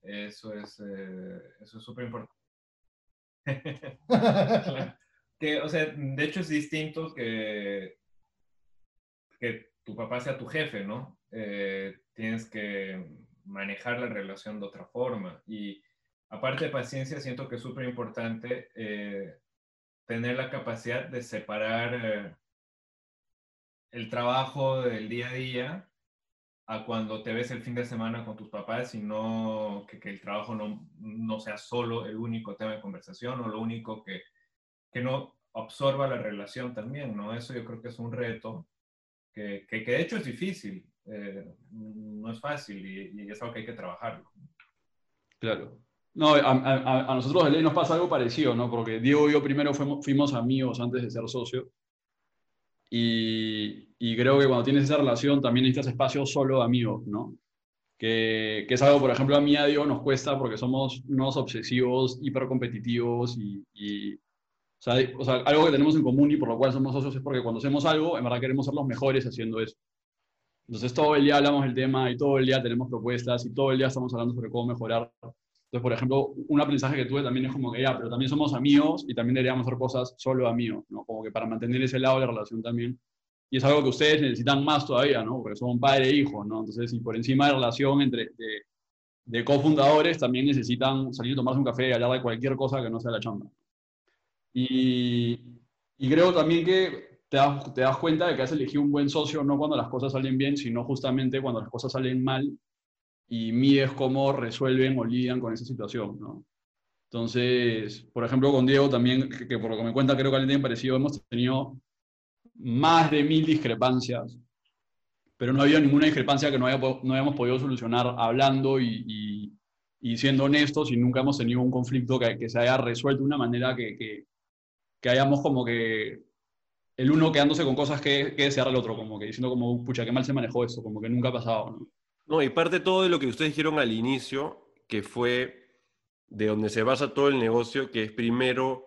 Eso es eh, eso es súper importante. (laughs) (laughs) que, o sea, de hecho es distinto que, que tu papá sea tu jefe, ¿no? Eh, tienes que manejar la relación de otra forma. Y aparte de paciencia, siento que es súper importante eh, tener la capacidad de separar el trabajo del día a día a cuando te ves el fin de semana con tus papás y no que, el trabajo no, no, sea solo el único tema de conversación o lo único que, que, no absorba la relación también, ¿no? Eso yo creo que es un reto que, que, de hecho es difícil, eh, no es fácil y, es algo que hay que trabajarlo. Claro. No, a, a, nosotros de ley nos pasa algo parecido, ¿no? Porque Diego y yo primero fuimos, fuimos amigos antes de ser socios y, creo que cuando tienes esa relación también necesitas espacios solo de amigos, ¿no? Que, que, es algo, por ejemplo, a mí a Dios nos cuesta porque somos unos obsesivos, hipercompetitivos y, y o, sea, o, sea, algo que tenemos en común y por lo cual somos socios es porque cuando hacemos algo, en verdad queremos ser los mejores haciendo eso. Entonces todo el día hablamos del tema y todo el día tenemos propuestas y todo el día estamos hablando sobre cómo mejorar. Entonces, por ejemplo, un aprendizaje que tuve también es como que ya, pero también somos amigos y también deberíamos hacer cosas solo amigos, ¿no? Como que para mantener ese lado de la relación también. Y es algo que ustedes necesitan más todavía, ¿no? Porque son padre e hijo, ¿no? Entonces, y por encima de la relación entre de, de cofundadores, también necesitan salir a tomarse un café y hablar de cualquier cosa que no sea la chamba. Y, y creo también que te das, te das cuenta de que has elegido un buen socio no cuando las cosas salen bien, sino justamente cuando las cosas salen mal y mides cómo resuelven o lidian con esa situación, ¿no? Entonces, por ejemplo, con Diego también, que, por lo que me cuenta creo que alguien parecido, hemos tenido más de mil discrepancias, pero no había ninguna discrepancia que no, hayamos podido solucionar hablando y, y, siendo honestos y nunca hemos tenido un conflicto que, que se haya resuelto de una manera que, que, que, hayamos como que el uno quedándose con cosas que, que desear al otro, como que diciendo como, pucha, qué mal se manejó esto, como que nunca ha pasado, ¿no? No, y parte todo de lo que ustedes dijeron al inicio, que fue de donde se basa todo el negocio, que es primero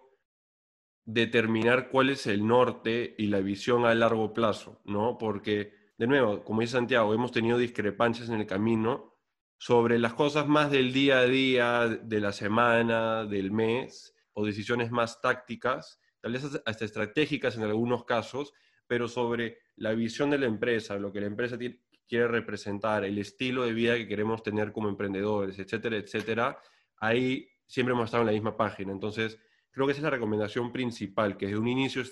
determinar cuál es el norte y la visión a largo plazo, ¿no? Porque, de nuevo, como dice Santiago, hemos tenido discrepancias en el camino sobre las cosas más del día a día, de la semana, del mes, o decisiones más tácticas, tal vez hasta estratégicas en algunos casos, pero sobre la visión de la empresa, lo que la empresa tiene, quiere representar, el estilo de vida que queremos tener como emprendedores, etcétera, etcétera, ahí siempre hemos estado en la misma página. Entonces, creo que esa es la recomendación principal, que desde un inicio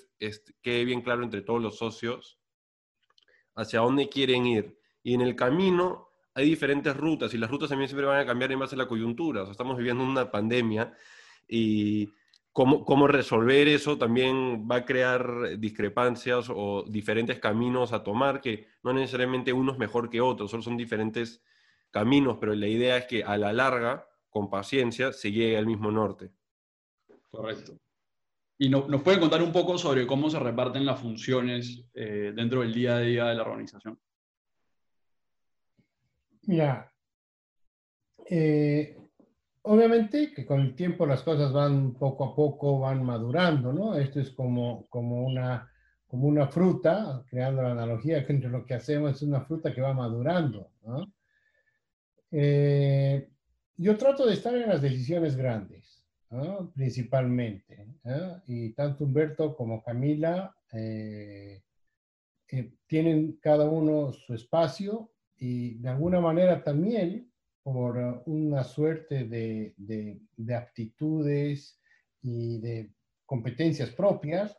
quede bien claro entre todos los socios hacia dónde quieren ir Y en el camino hay diferentes rutas y las rutas también siempre van a cambiar en base a la coyuntura. O sea, estamos viviendo una pandemia y cómo, cómo resolver eso también va a crear discrepancias o diferentes caminos a tomar, que no necesariamente uno es mejor que otro, solo son diferentes caminos, pero la idea es que a la larga, con paciencia, se llegue al mismo norte. Correcto. ¿Y no, nos pueden contar un poco sobre cómo se reparten las funciones eh, dentro del día a día de la organización? Mira, eh, obviamente que con el tiempo las cosas van poco a poco, van madurando, ¿no? Esto es como, como, una, como una fruta, creando la analogía que entre lo que hacemos es una fruta que va madurando. Eh, yo trato de estar en las decisiones grandes, principalmente, y tanto Humberto como Camila eh, tienen cada uno su espacio y de alguna manera también por una suerte de, de, aptitudes y de competencias propias,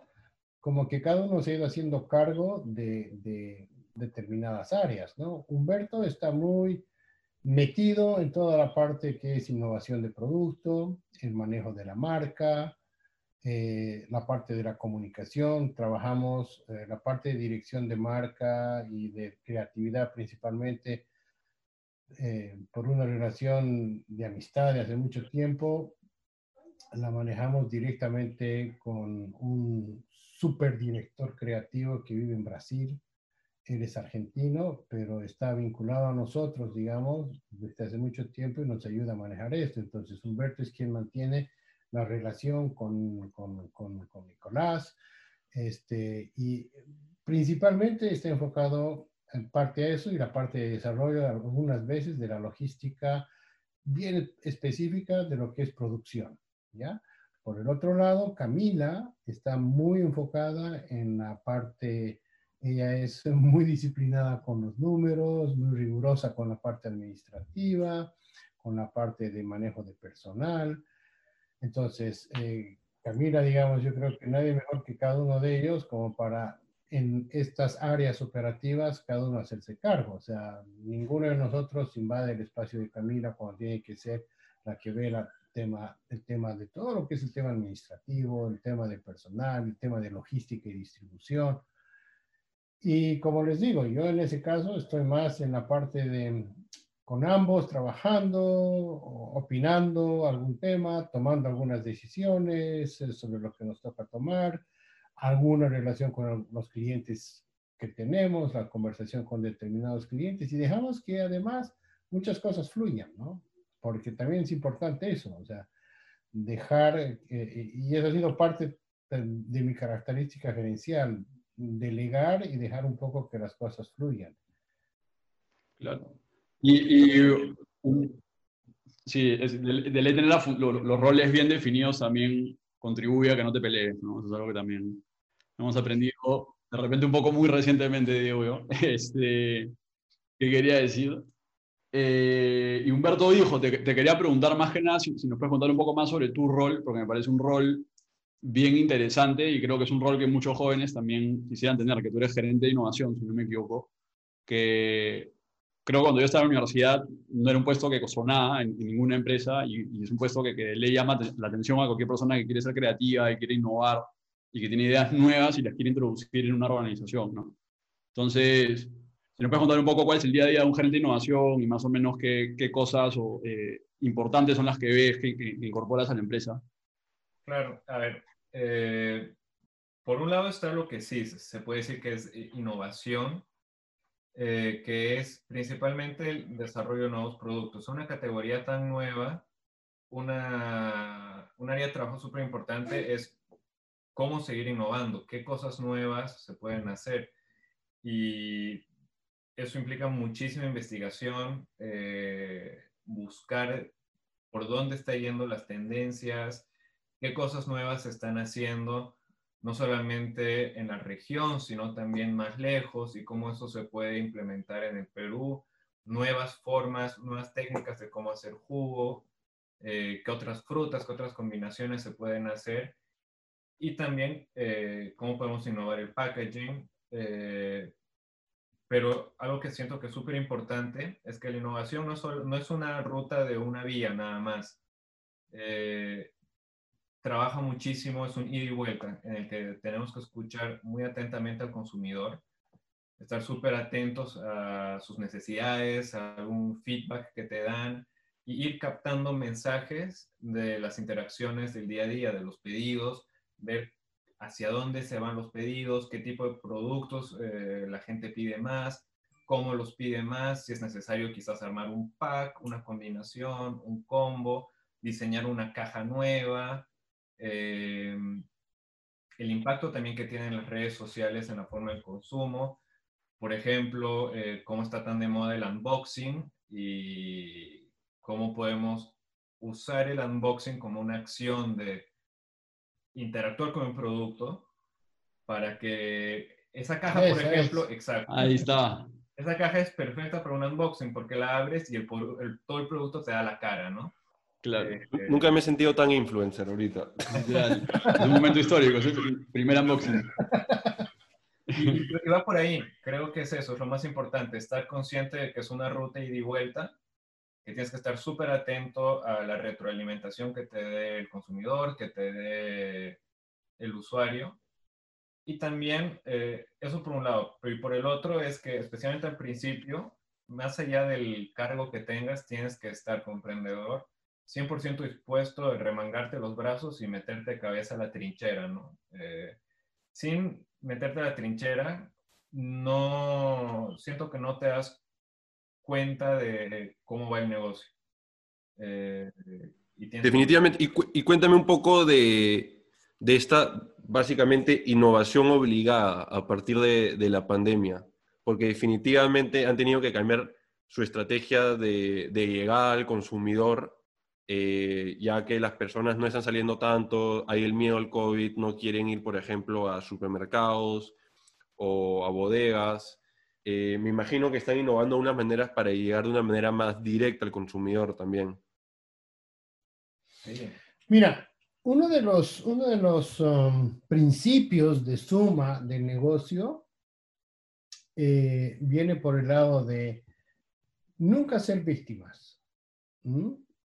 como que cada uno se ha ido haciendo cargo de, de, determinadas áreas, ¿no? Humberto está muy metido en toda la parte que es innovación de producto, el manejo de la marca, eh, la parte de la comunicación, trabajamos eh, la parte de dirección de marca y de creatividad principalmente eh, por una relación de amistad de hace mucho tiempo, la manejamos directamente con un superdirector creativo que vive en Brasil. Él es argentino, pero está vinculado a nosotros, digamos, desde hace mucho tiempo y nos ayuda a manejar esto. Entonces, Humberto es quien mantiene la relación con, con, con, con Nicolás este, y principalmente está enfocado en parte a eso y la parte de desarrollo algunas veces de la logística bien específica de lo que es producción, ¿ya? Por el otro lado, Camila está muy enfocada en la parte, ella es muy disciplinada con los números, muy rigurosa con la parte administrativa, con la parte de manejo de personal. Entonces, eh, Camila, digamos, yo creo que nadie mejor que cada uno de ellos como para en estas áreas operativas cada uno hacerse cargo. O sea, ninguno de nosotros invade el espacio de Camila cuando tiene que ser la que ve la tema, el tema de todo lo que es el tema administrativo, el tema de personal, el tema de logística y distribución. Y como les digo, yo en ese caso estoy más en la parte de con ambos, trabajando, opinando algún tema, tomando algunas decisiones eh, sobre lo que nos toca tomar, alguna relación con los clientes que tenemos, la conversación con determinados clientes y dejamos que además muchas cosas fluyan, ¿no? Porque también es importante eso, o sea, dejar, eh, eh, y eso ha sido parte de, mi característica gerencial, delegar y dejar un poco que las cosas fluyan. Claro. Y, sí, de, tener los roles bien definidos también contribuye a que no te pelees, ¿no? Eso es algo que también hemos aprendido de repente un poco muy recientemente, digo yo, (laughs) este, ¿qué quería decir? Eh, y Humberto dijo, te, quería preguntar más que nada si, nos puedes contar un poco más sobre tu rol, porque me parece un rol bien interesante y creo que es un rol que muchos jóvenes también quisieran tener, que tú eres gerente de innovación, si no me equivoco, que creo que cuando yo estaba en la universidad no era un puesto que costó nada en, ninguna empresa y, es un puesto que, que, le llama la atención a cualquier persona que quiere ser creativa y quiere innovar y que tiene ideas nuevas y las quiere introducir en una organización, ¿no? Entonces, si nos puedes contar un poco cuál es el día a día de un gerente de innovación y más o menos qué, qué cosas o, eh, importantes son las que ves que, incorporas a la empresa. Claro, a ver, eh, por un lado está lo que sí, se puede decir que es innovación, eh, que es principalmente el desarrollo de nuevos productos. Una categoría tan nueva, una, un área de trabajo súper importante es cómo seguir innovando, qué cosas nuevas se pueden hacer. Y eso implica muchísima investigación, eh, buscar por dónde están yendo las tendencias, qué cosas nuevas se están haciendo no solamente en la región, sino también más lejos y cómo eso se puede implementar en el Perú, nuevas formas, nuevas técnicas de cómo hacer jugo, eh, qué otras frutas, qué otras combinaciones se pueden hacer y también eh, cómo podemos innovar el packaging, eh, pero algo que siento que es súper importante es que la innovación no, solo, no es una ruta de una vía nada más. Eh, trabaja muchísimo, es un ida y vuelta en el que tenemos que escuchar muy atentamente al consumidor, estar súper atentos a sus necesidades, a algún feedback que te dan y ir captando mensajes de las interacciones del día a día, de los pedidos, ver hacia dónde se van los pedidos, qué tipo de productos eh, la gente pide más, cómo los pide más, si es necesario quizás armar un pack, una combinación, un combo, diseñar una caja nueva, eh, el impacto también que tienen las redes sociales en la forma de consumo, por ejemplo, eh, cómo está tan de moda el unboxing y cómo podemos usar el unboxing como una acción de interactuar con el producto para que esa caja, por ejemplo, exacto. Ahí está. Esa caja es perfecta para un unboxing porque la abres y el, todo el producto te da la cara, ¿no? Claro. Este, Nunca me he sentido tan influencer ahorita. Es un momento histórico, es el primer unboxing. Y, va por ahí, creo que es eso, es lo más importante, estar consciente de que es una ruta ida y vuelta que tienes que estar súper atento a la retroalimentación que te dé el consumidor, que te dé el usuario. Y también, eh, eso por un lado, pero y por el otro es que especialmente al principio, más allá del cargo que tengas, tienes que estar comprendedor, 100% dispuesto a remangarte los brazos y meterte cabeza a la trinchera, ¿no? Eh, sin meterte a la trinchera, no, siento que no te das cuenta de cómo va el negocio. Eh, Definitivamente. Y, cuéntame un poco de, de, esta, básicamente, innovación obligada a partir de, de, la pandemia, porque definitivamente han tenido que cambiar su estrategia de, de llegada al consumidor, eh, ya que las personas no están saliendo tanto, hay el miedo al COVID, no quieren ir, por ejemplo, a supermercados o a bodegas. Eh, me imagino que están innovando unas maneras para llegar de una manera más directa al consumidor también. Mira, uno de los, uno de los um, principios de suma del negocio eh, viene por el lado de nunca ser víctimas,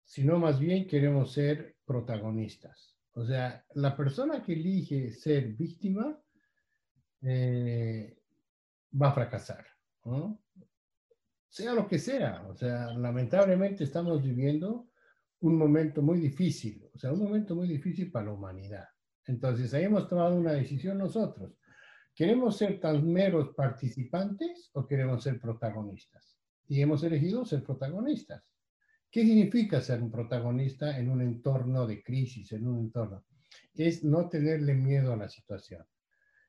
sino más bien queremos ser protagonistas. O sea, la persona que elige ser víctima eh, va a fracasar, Sea lo que sea, o sea, lamentablemente estamos viviendo un momento muy difícil, o sea, un momento muy difícil para la humanidad. Entonces, ahí hemos tomado una decisión nosotros. ¿Queremos ser tan meros participantes o queremos ser protagonistas? Y hemos elegido ser protagonistas. ¿Qué significa ser un protagonista en un entorno de crisis, en un entorno? Es no tenerle miedo a la situación.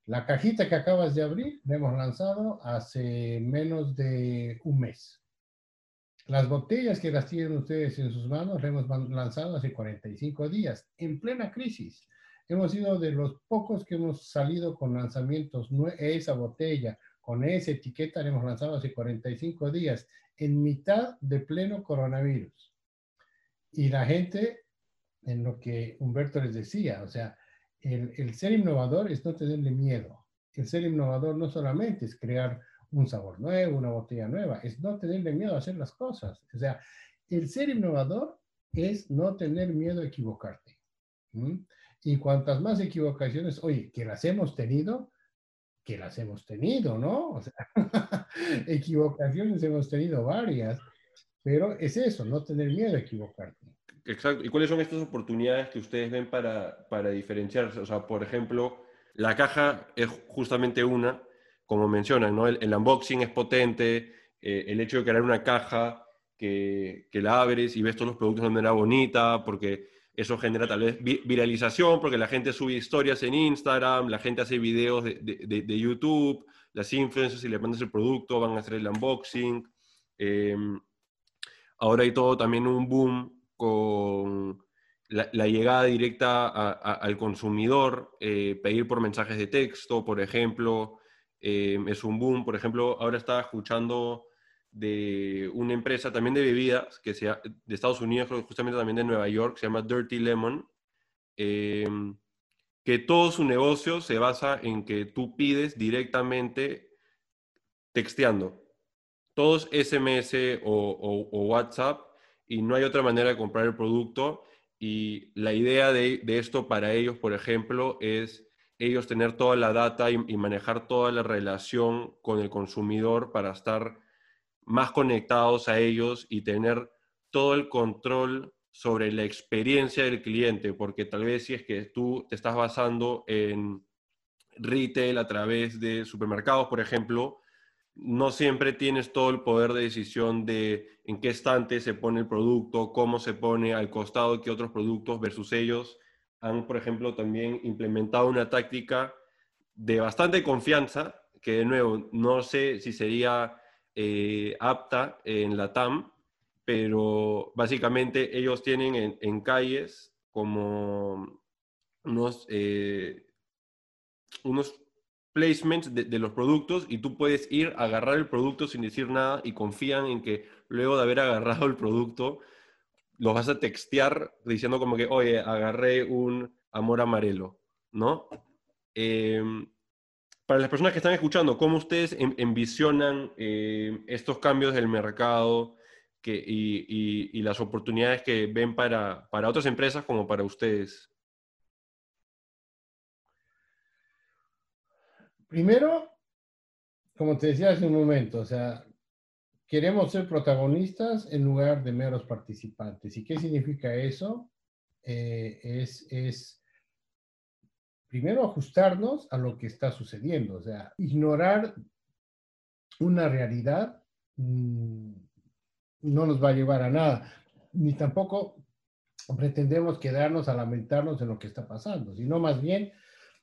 La cajita que acabas de abrir la hemos lanzado hace menos de un mes. Las botellas que las tienen ustedes en sus manos las hemos lanzado hace 45 días, en plena crisis. Hemos sido de los pocos que hemos salido con lanzamientos, esa botella, con esa etiqueta la hemos lanzado hace 45 días, en mitad de pleno coronavirus. Y la gente, en lo que Humberto les decía, o sea, el, ser innovador es no tenerle miedo. El ser innovador no solamente es crear un sabor nuevo, una botella nueva, es no tenerle miedo a hacer las cosas. O sea, el ser innovador es no tener miedo a equivocarte. Y cuantas más equivocaciones, oye, que las hemos tenido, que las hemos tenido, ¿no? O sea, (laughs) (laughs) equivocaciones hemos tenido varias, pero es eso, no tener miedo a equivocarte. Exacto. ¿Y cuáles son estas oportunidades que ustedes ven para, para diferenciarse? O sea, por ejemplo, la caja es justamente una, como mencionan, ¿no? El, unboxing es potente, eh, el hecho de crear una caja que, que, la abres y ves todos los productos de manera bonita, porque eso genera tal vez viralización, porque la gente sube historias en Instagram, la gente hace videos de, de, de YouTube, las influencers, si le mandas el producto, van a hacer el unboxing. Em, ahora hay todo también un boom con la, llegada directa al consumidor, eh, pedir por mensajes de texto, por ejemplo, eh, es un boom. Por ejemplo, ahora estaba escuchando de una empresa también de bebidas que sea de Estados Unidos, justamente también de Nueva York, se llama Dirty Lemon, eh, que todo su negocio se basa en que tú pides directamente texteando. Todos SMS o, WhatsApp y no hay otra manera de comprar el producto. Y la idea de, esto para ellos, por ejemplo, es ellos tener toda la data y, manejar toda la relación con el consumidor para estar más conectados a ellos y tener todo el control sobre la experiencia del cliente, porque tal vez si es que tú te estás basando en retail a través de supermercados, por ejemplo, no siempre tienes todo el poder de decisión de en qué estante se pone el producto, cómo se pone al costado qué otros productos versus ellos. Han, por ejemplo, también implementado una táctica de bastante confianza, que de nuevo no sé si sería eh, apta en la TAM, pero básicamente ellos tienen en, calles como unos, eh, unos placements de, los productos y tú puedes ir a agarrar el producto sin decir nada y confían en que luego de haber (laughs) agarrado el producto los vas a textear diciendo como que, oye, agarré un amor amarelo, ¿no? Em, para las personas que están escuchando, ¿cómo ustedes envisionan eh, estos cambios del mercado? Y, las oportunidades que ven para, para otras empresas como para ustedes? Primero, como te decía hace un momento, o sea, queremos ser protagonistas en lugar de meros participantes. ¿Y qué significa eso? Eh, es, es, primero, ajustarnos a lo que está sucediendo, o sea, ignorar una realidad mm, no nos va a llevar a nada, ni tampoco pretendemos quedarnos a lamentarnos de lo que está pasando, sino más bien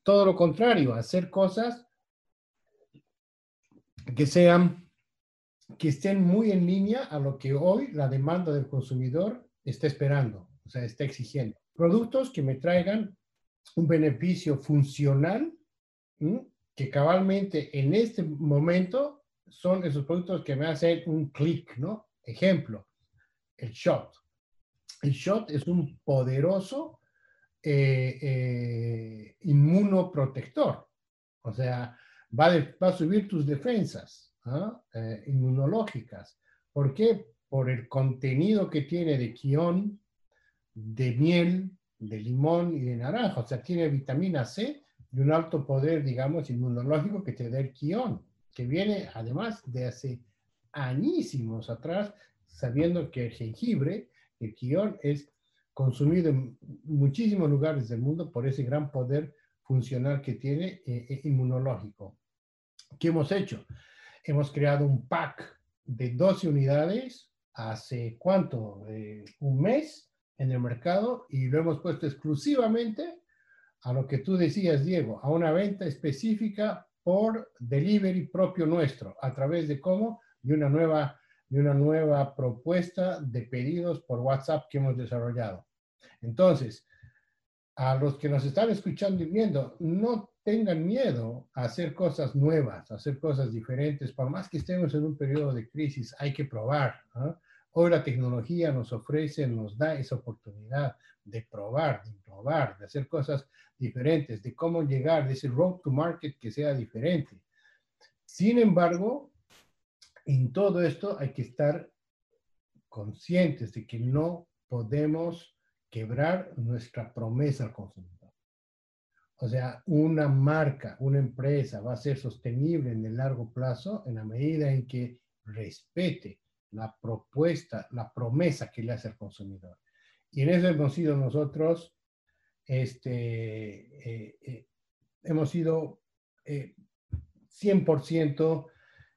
todo lo contrario, hacer cosas que sean, que estén muy en línea a lo que hoy la demanda del consumidor está esperando, o sea, está exigiendo. Productos que me traigan un beneficio funcional, que cabalmente en este momento son esos productos que me hacen un clic, ¿no? Ejemplo, el shot. El shot es un poderoso eh, eh, inmunoprotector. O sea, va, a subir tus defensas eh, inmunológicas. ¿Por qué? Por el contenido que tiene de quión, de miel, de limón y de naranja. O sea, tiene vitamina C y un alto poder, digamos, inmunológico que te da el quión, que viene además de hace añísimos atrás, sabiendo que el jengibre, el quión, es consumido en muchísimos lugares del mundo por ese gran poder funcional que tiene eh, eh, inmunológico. ¿Qué hemos hecho? Hemos creado un pack de 12 unidades hace cuánto? Eh, un mes en el mercado y lo hemos puesto exclusivamente a lo que tú decías, Diego, a una venta específica por delivery propio nuestro, a través de cómo de una nueva, de una nueva propuesta de pedidos por WhatsApp que hemos desarrollado. Entonces, a los que nos están escuchando y viendo, no tengan miedo a hacer cosas nuevas, a hacer cosas diferentes, por más que estemos en un periodo de crisis, hay que probar. Hoy la tecnología nos ofrece, nos da esa oportunidad de probar, de probar, de hacer cosas diferentes, de cómo llegar, de ese road to market que sea diferente. Sin embargo, en todo esto hay que estar conscientes de que no podemos quebrar nuestra promesa al consumidor. O sea, una marca, una empresa va a ser sostenible en el largo plazo en la medida en que respete la propuesta, la promesa que le hace al consumidor. Y en eso hemos sido nosotros, este, eh, eh, hemos sido 100% eh, Em, e,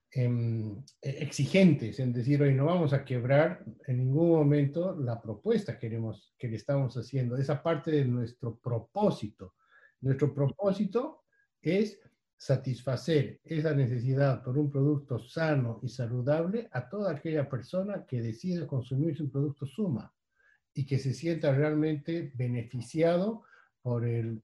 exigentes en decir, hoy no vamos a quebrar en ningún momento la propuesta que, queremos, que le estamos haciendo. Esa parte de nuestro propósito. Nuestro propósito es satisfacer esa necesidad por un producto sano y saludable a toda aquella persona que decide consumir su producto Suma y que se sienta realmente beneficiado por el,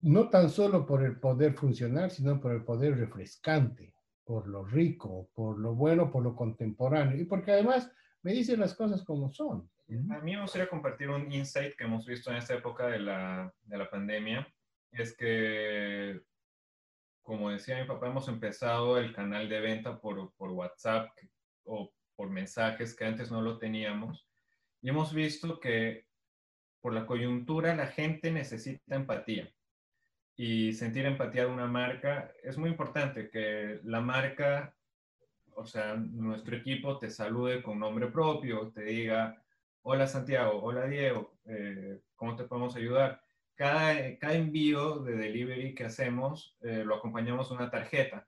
no tan solo por el poder funcional, sino por el poder refrescante por lo rico, por lo bueno, por lo contemporáneo y porque además me dicen las cosas como son. A mí me gustaría compartir un insight que hemos visto en esta época de la, de la pandemia, es que como decía mi papá, hemos empezado el canal de venta por, por WhatsApp o por mensajes que antes no lo teníamos. Y hemos visto que por la coyuntura la gente necesita empatía. Y sentir empatía de una marca es muy importante, que la marca, o sea, nuestro equipo te salude con nombre propio, te diga, hola Santiago, hola Diego, eh, ¿cómo te podemos ayudar? Cada, cada, envío de delivery que hacemos eh, lo acompañamos una tarjeta,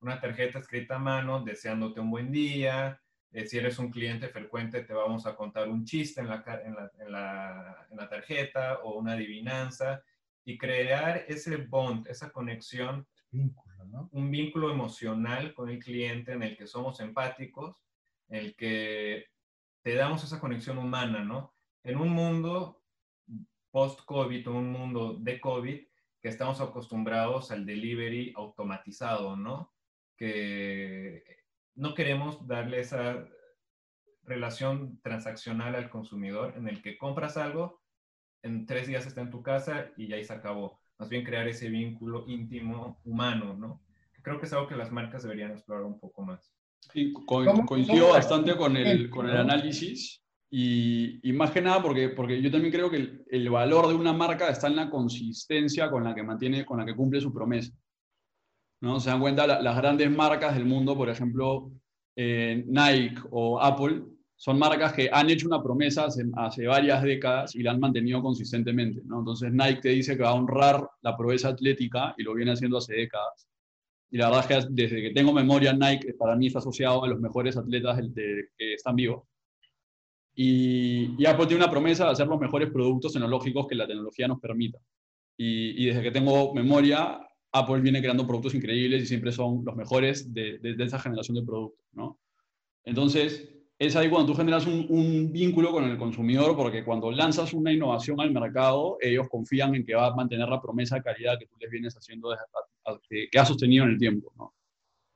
una tarjeta escrita a mano deseándote un buen día, eh, si eres un cliente frecuente, te vamos a contar un chiste en la, en la, en la, en la tarjeta o una adivinanza y crear ese bond, esa conexión, Vínculo, ¿no? un vínculo emocional con el cliente en el que somos empáticos, en el que te damos esa conexión humana, ¿no? En un mundo post-COVID, un mundo de COVID, que estamos acostumbrados al delivery automatizado, ¿no? Que no queremos darle esa relación transaccional al consumidor en el que compras algo, en tres días está en tu casa y ya ahí se acabó. Más bien crear ese vínculo íntimo, humano, ¿no? Creo que es algo que las marcas deberían explorar un poco más. Sí, co coincido bastante con el, con el análisis y, y, más que nada porque, porque yo también creo que el, el, valor de una marca está en la consistencia con la que mantiene, con la que cumple su promesa. ¿no? Se dan cuenta la, las grandes marcas del mundo, por ejemplo, eh, Nike o Apple, son marcas que han hecho una promesa hace, varias décadas y la han mantenido consistentemente. ¿no? Entonces Nike te dice que va a honrar la proeza atlética y lo viene haciendo hace décadas. Y la verdad es que desde que tengo memoria, Nike para mí está asociado a los mejores atletas que están vivos. Y, y, Apple tiene una promesa de hacer los mejores productos tecnológicos que la tecnología nos permita. Y, desde que tengo memoria, Apple viene creando productos increíbles y siempre son los mejores de, de, de esa generación de productos. ¿no? Entonces, es ahí cuando tú generas un, un, vínculo con el consumidor, porque cuando lanzas una innovación al mercado, ellos confían en que va a mantener la promesa de calidad que tú les vienes haciendo, desde, que, que ha sostenido en el tiempo.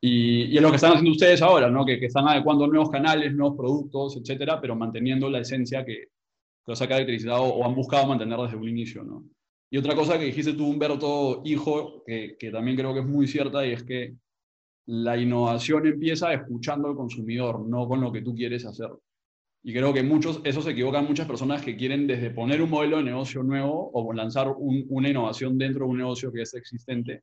Y, y, es lo que están haciendo ustedes ahora, ¿no? que, que, están adecuando nuevos canales, nuevos productos, etcétera, pero manteniendo la esencia que, que los ha caracterizado o han buscado mantener desde un inicio. ¿no? Y otra cosa que dijiste tú, Humberto, hijo, que, que también creo que es muy cierta, y es que la innovación empieza escuchando al consumidor, no con lo que tú quieres hacer. Y creo que muchos, eso se equivocan muchas personas que quieren desde poner un modelo de negocio nuevo o lanzar un, una innovación dentro de un negocio que es existente,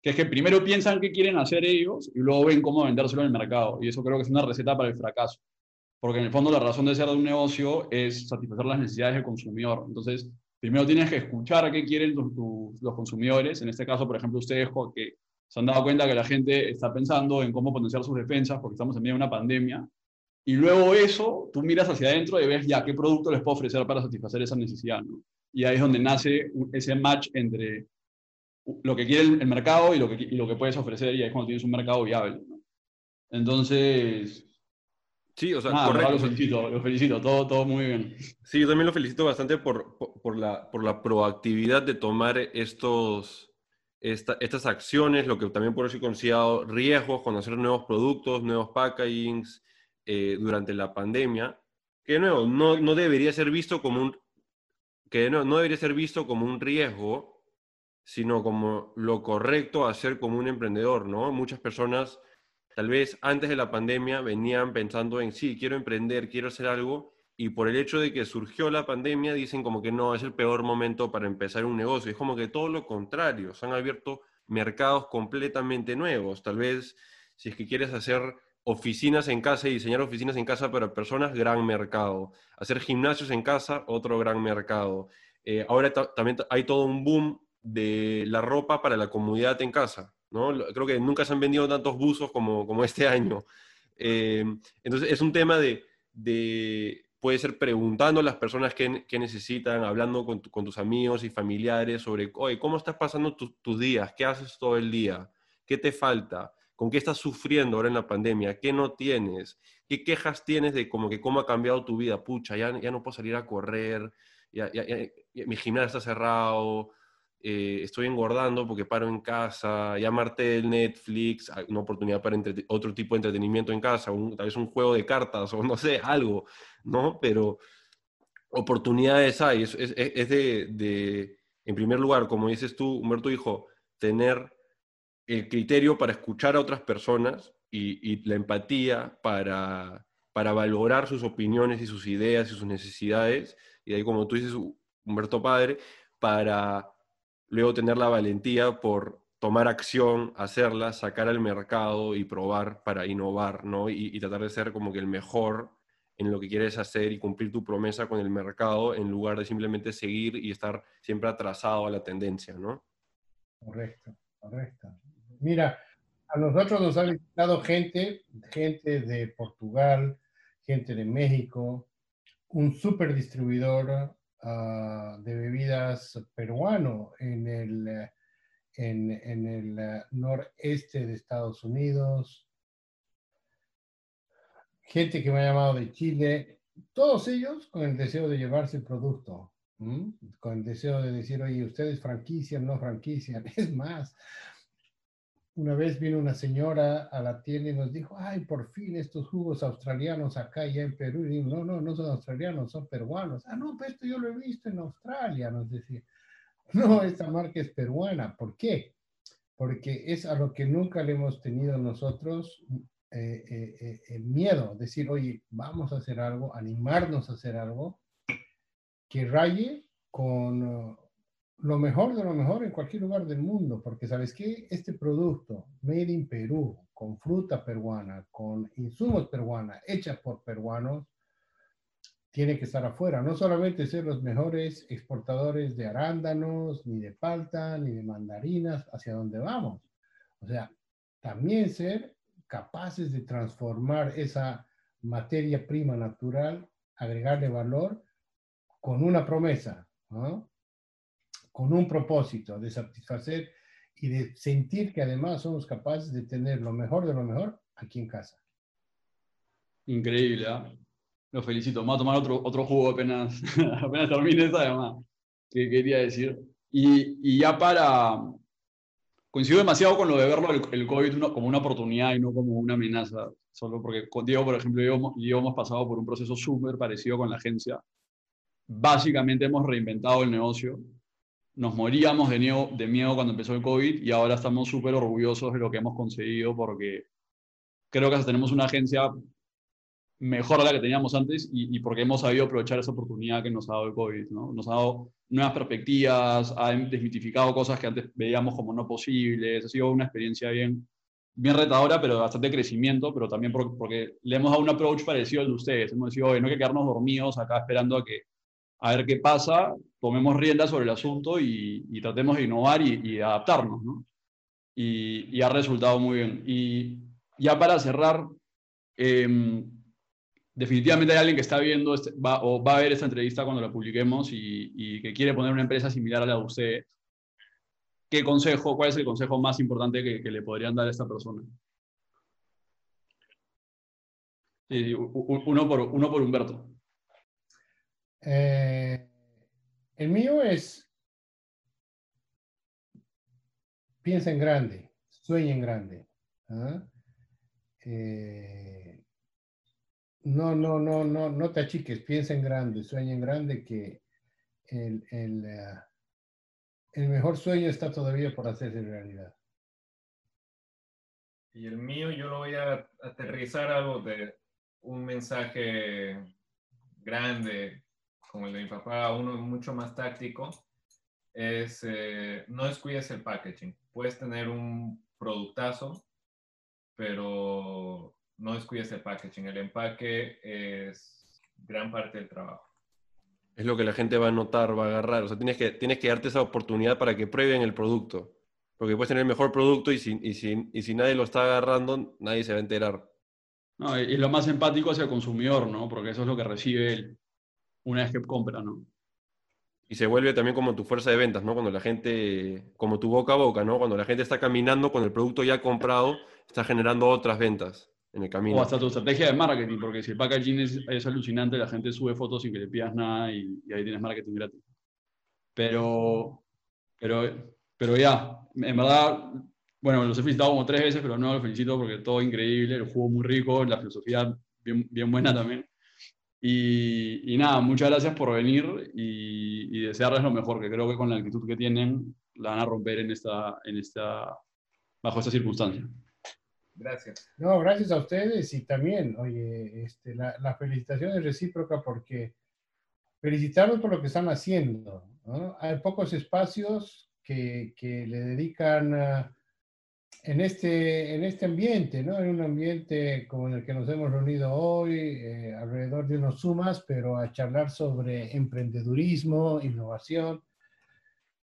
que es que primero piensan qué quieren hacer ellos y luego ven cómo vendérselo en el mercado. Y eso creo que es una receta para el fracaso. Porque en el fondo la razón de ser de un negocio es satisfacer las necesidades del consumidor. Entonces, primero tienes que escuchar qué quieren los, los consumidores. En este caso, por ejemplo, ustedes que se han dado cuenta que la gente está pensando en cómo potenciar sus defensas porque estamos en medio de una pandemia. Y luego eso, tú miras hacia adentro y ves ya qué producto les puedo ofrecer para satisfacer esa necesidad. ¿no? Y ahí es donde nace ese match entre lo que quiere el mercado y lo que, y lo que puedes ofrecer, y ahí es cuando tienes un mercado viable. ¿no? Entonces, Sí, o sea, Nada, correcto. Lo felicito, lo felicito, todo, todo muy bien. Sí, yo también lo felicito bastante por, por, por, la, por la proactividad de tomar estos, esta, estas acciones, lo que también por eso he considerado riesgos, conocer nuevos productos, nuevos packagings eh, durante la pandemia, que nuevo, no, no debería ser visto como un que no, no debería ser visto como un riesgo, sino como lo correcto a hacer como un emprendedor, ¿no? Muchas personas, tal vez antes de la pandemia, venían pensando en, sí, quiero emprender, quiero hacer algo, y por el hecho de que surgió la pandemia dicen como que no, es el peor momento para empezar un negocio. Es como que todo lo contrario, se han abierto mercados completamente nuevos. Tal vez si es que quieres hacer oficinas en casa y diseñar oficinas en casa para personas, gran mercado. Hacer gimnasios en casa, otro gran mercado. Eh, ahora también hay todo un boom de la ropa para la comunidad en casa. ¿no? Creo que nunca se han vendido tantos buzos como, como este (laughs) año. Eh, entonces es un tema de, de puede ser preguntando a las personas que, necesitan, hablando con, tu, con, tus amigos y familiares sobre, oye, ¿cómo estás pasando tu, tus días? ¿Qué haces todo el día? ¿Qué te falta? ¿Con qué estás sufriendo ahora en la pandemia? ¿Qué no tienes? ¿Qué quejas tienes de como que cómo ha cambiado tu vida? Pucha, ya, ya no puedo salir a correr, ya, ya mi gimnasio está cerrado, eh, estoy engordando porque paro en casa, llamarte el Netflix, una oportunidad para otro tipo de entretenimiento en casa, un, tal vez un juego de cartas o (laughs) no sé, algo, ¿no? Pero oportunidades hay, es, es, es de, de, en primer lugar, como dices tú, Humberto dijo, tener el criterio para escuchar a otras personas y, y la empatía para, para valorar sus opiniones y sus ideas y sus necesidades, y ahí como tú dices, Humberto Padre, para luego tener la valentía por tomar acción, hacerla, sacar al mercado y probar para innovar, ¿no? Y, tratar de ser como que el mejor en lo que quieres hacer y cumplir tu promesa con el mercado en lugar de simplemente seguir y estar siempre atrasado a la tendencia, ¿no? Correcto, correcto. Mira, a nosotros nos ha visitado gente, gente de Portugal, gente de México, un super distribuidor ah, de bebidas peruano en el, en, en el ah, noreste de Estados Unidos, gente que me ha llamado de Chile, todos ellos con el deseo de llevarse el producto, con el deseo de decir, oye, ustedes franquician, no franquician. (laughs) Es más, una vez vino una señora a la tienda y nos dijo, ay, por fin estos jugos australianos acá ya en Perú. Y no, no, no son australianos, son peruanos. Ah, no, pues esto yo lo he visto en Australia, nos decía. (laughs) No, esta marca es peruana. ¿Por qué? Porque es a lo que nunca le hemos tenido nosotros eh, eh, eh, miedo. Decir, oye, vamos a hacer algo, animarnos a hacer algo que raye con lo mejor de lo mejor en cualquier lugar del mundo, porque sabes que este producto made in Perú, con fruta peruana, con insumos peruanos, hechas por peruanos, tiene que estar afuera. No solamente ser los mejores exportadores de arándanos, ni de palta, ni de mandarinas, hacia donde vamos. O sea, también ser capaces de transformar esa materia prima natural, agregarle valor con una promesa, ¿no? Con un propósito de satisfacer y de sentir que además somos capaces de tener lo mejor de lo mejor aquí en casa. Increíble, ¿eh? Lo felicito. Vamos a tomar otro, otro jugo apenas, (laughs) apenas termine esta llamada que quería decir. Y, y, ya para... Coincido demasiado con lo de verlo el, COVID como una oportunidad y no como una amenaza. Solo porque con Diego, por ejemplo, yo, yo hemos pasado por un proceso súper parecido con la agencia. Básicamente hemos reinventado el negocio nos moríamos de miedo, cuando empezó el COVID y ahora estamos súper orgullosos de lo que hemos conseguido porque creo que tenemos una agencia mejor de la que teníamos antes y, porque hemos sabido aprovechar esa oportunidad que nos ha dado el COVID. ¿no? Nos ha dado nuevas perspectivas, ha desmitificado cosas que antes veíamos como no posibles. Ha sido una experiencia bien, bien retadora, pero bastante crecimiento, pero también porque, porque le hemos dado un approach parecido al de ustedes. Hemos decidido, no hay que quedarnos dormidos acá esperando a que a ver qué pasa, tomemos rienda sobre el asunto y, tratemos de innovar y, adaptarnos, ¿no? Y, ha resultado muy bien. Y ya para cerrar, em, definitivamente hay alguien que está viendo este, va, o va a ver esta entrevista cuando la publiquemos y, que quiere poner una empresa similar a la de usted. ¿Qué consejo, cuál es el consejo más importante que, le podrían dar a esta persona? uno, por, uno por Humberto. Eh, el mío es, piensa en grande, sueña en grande. ¿ah? Eh, no, no, no, no, no te achiques, piensa en grande, sueña en grande que el, el, eh, el mejor sueño está todavía por hacerse realidad. Y el mío yo lo voy a aterrizar algo de un mensaje grande como el de mi papá, uno mucho más táctico, es eh, no descuides el packaging. Puedes tener un productazo, pero no descuides el packaging. El empaque es gran parte del trabajo. Es lo que la gente va a notar, va a agarrar. O sea, tienes que, tienes que darte esa oportunidad para que prueben el producto. Porque puedes tener el mejor producto y si, y si, y si nadie lo está agarrando, nadie se va a enterar. No, y lo más empático hacia el consumidor, ¿no? Porque eso es lo que recibe él una vez que compra, ¿no? Y se vuelve también como tu fuerza de ventas, ¿no? Cuando la gente, como tu boca a boca, ¿no? Cuando la gente está caminando con el producto ya comprado, está generando otras ventas en el camino. O hasta tu estrategia de marketing, porque si el packaging es, es alucinante, la gente sube fotos sin que le pidas nada y, ahí tienes marketing gratis. Pero, pero, pero ya, en verdad, bueno, los he felicitado como tres veces, pero no los felicito porque todo increíble, el juego muy rico, la filosofía bien, bien buena también. Y, nada, muchas gracias por venir y, y, desearles lo mejor, que creo que con la actitud que tienen la van a romper en esta, en esta, bajo esta circunstancia. Gracias. No, gracias a ustedes y también, oye, este, la, la felicitación es recíproca porque felicitarlos por lo que están haciendo. ¿no? Hay pocos espacios que, que le dedican a en este, en este ambiente, ¿no? En un ambiente como en el que nos hemos reunido hoy, eh, alrededor de unos sumas, pero a charlar sobre emprendedurismo, innovación.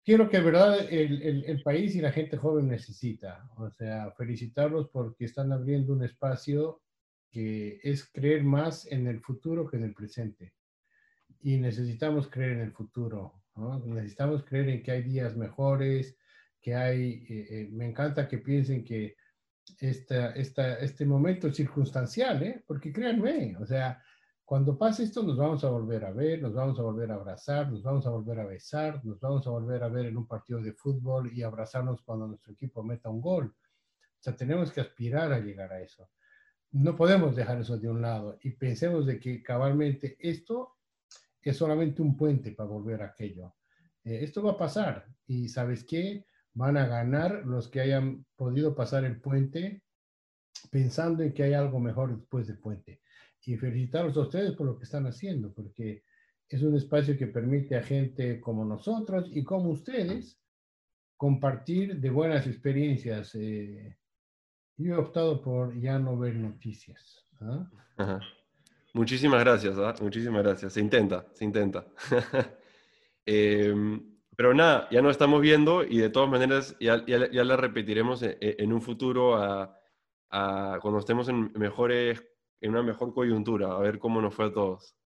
Quiero que, verdad, el, el, el, país y la gente joven necesita. O sea, felicitarlos porque están abriendo un espacio que es creer más en el futuro que en el presente. Y necesitamos creer en el futuro. ¿no? Necesitamos creer en que hay días mejores, que hay, eh, eh, me encanta que piensen que esta, esta, este momento es circunstancial, ¿eh? porque créanme, o sea, cuando pase esto nos vamos a volver a ver, nos vamos a volver a abrazar, nos vamos a volver a besar, nos vamos a volver a ver en un partido de fútbol y abrazarnos cuando nuestro equipo meta un gol. O sea, tenemos que aspirar a llegar a eso. No podemos dejar eso de un lado y pensemos de que cabalmente esto es solamente un puente para volver a aquello. Eh, esto va a pasar y sabes qué, van a ganar los que hayan podido pasar el puente pensando en que hay algo mejor después del puente. Y felicitarlos a ustedes por lo que están haciendo, porque es un espacio que permite a gente como nosotros y como ustedes compartir de buenas experiencias. Eh, yo he optado por ya no ver noticias. ¿ah? Muchísimas gracias, ¿ah? muchísimas gracias. Se intenta, se intenta. (laughs) eh, pero nada, ya nos estamos viendo y de todas maneras ya, ya, ya la repetiremos en, en un futuro a, a, cuando estemos en, mejores, en una mejor coyuntura, a ver cómo nos fue a todos.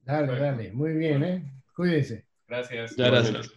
Dale, dale, muy bien, ¿eh? Cuídense. Gracias. Ya, gracias.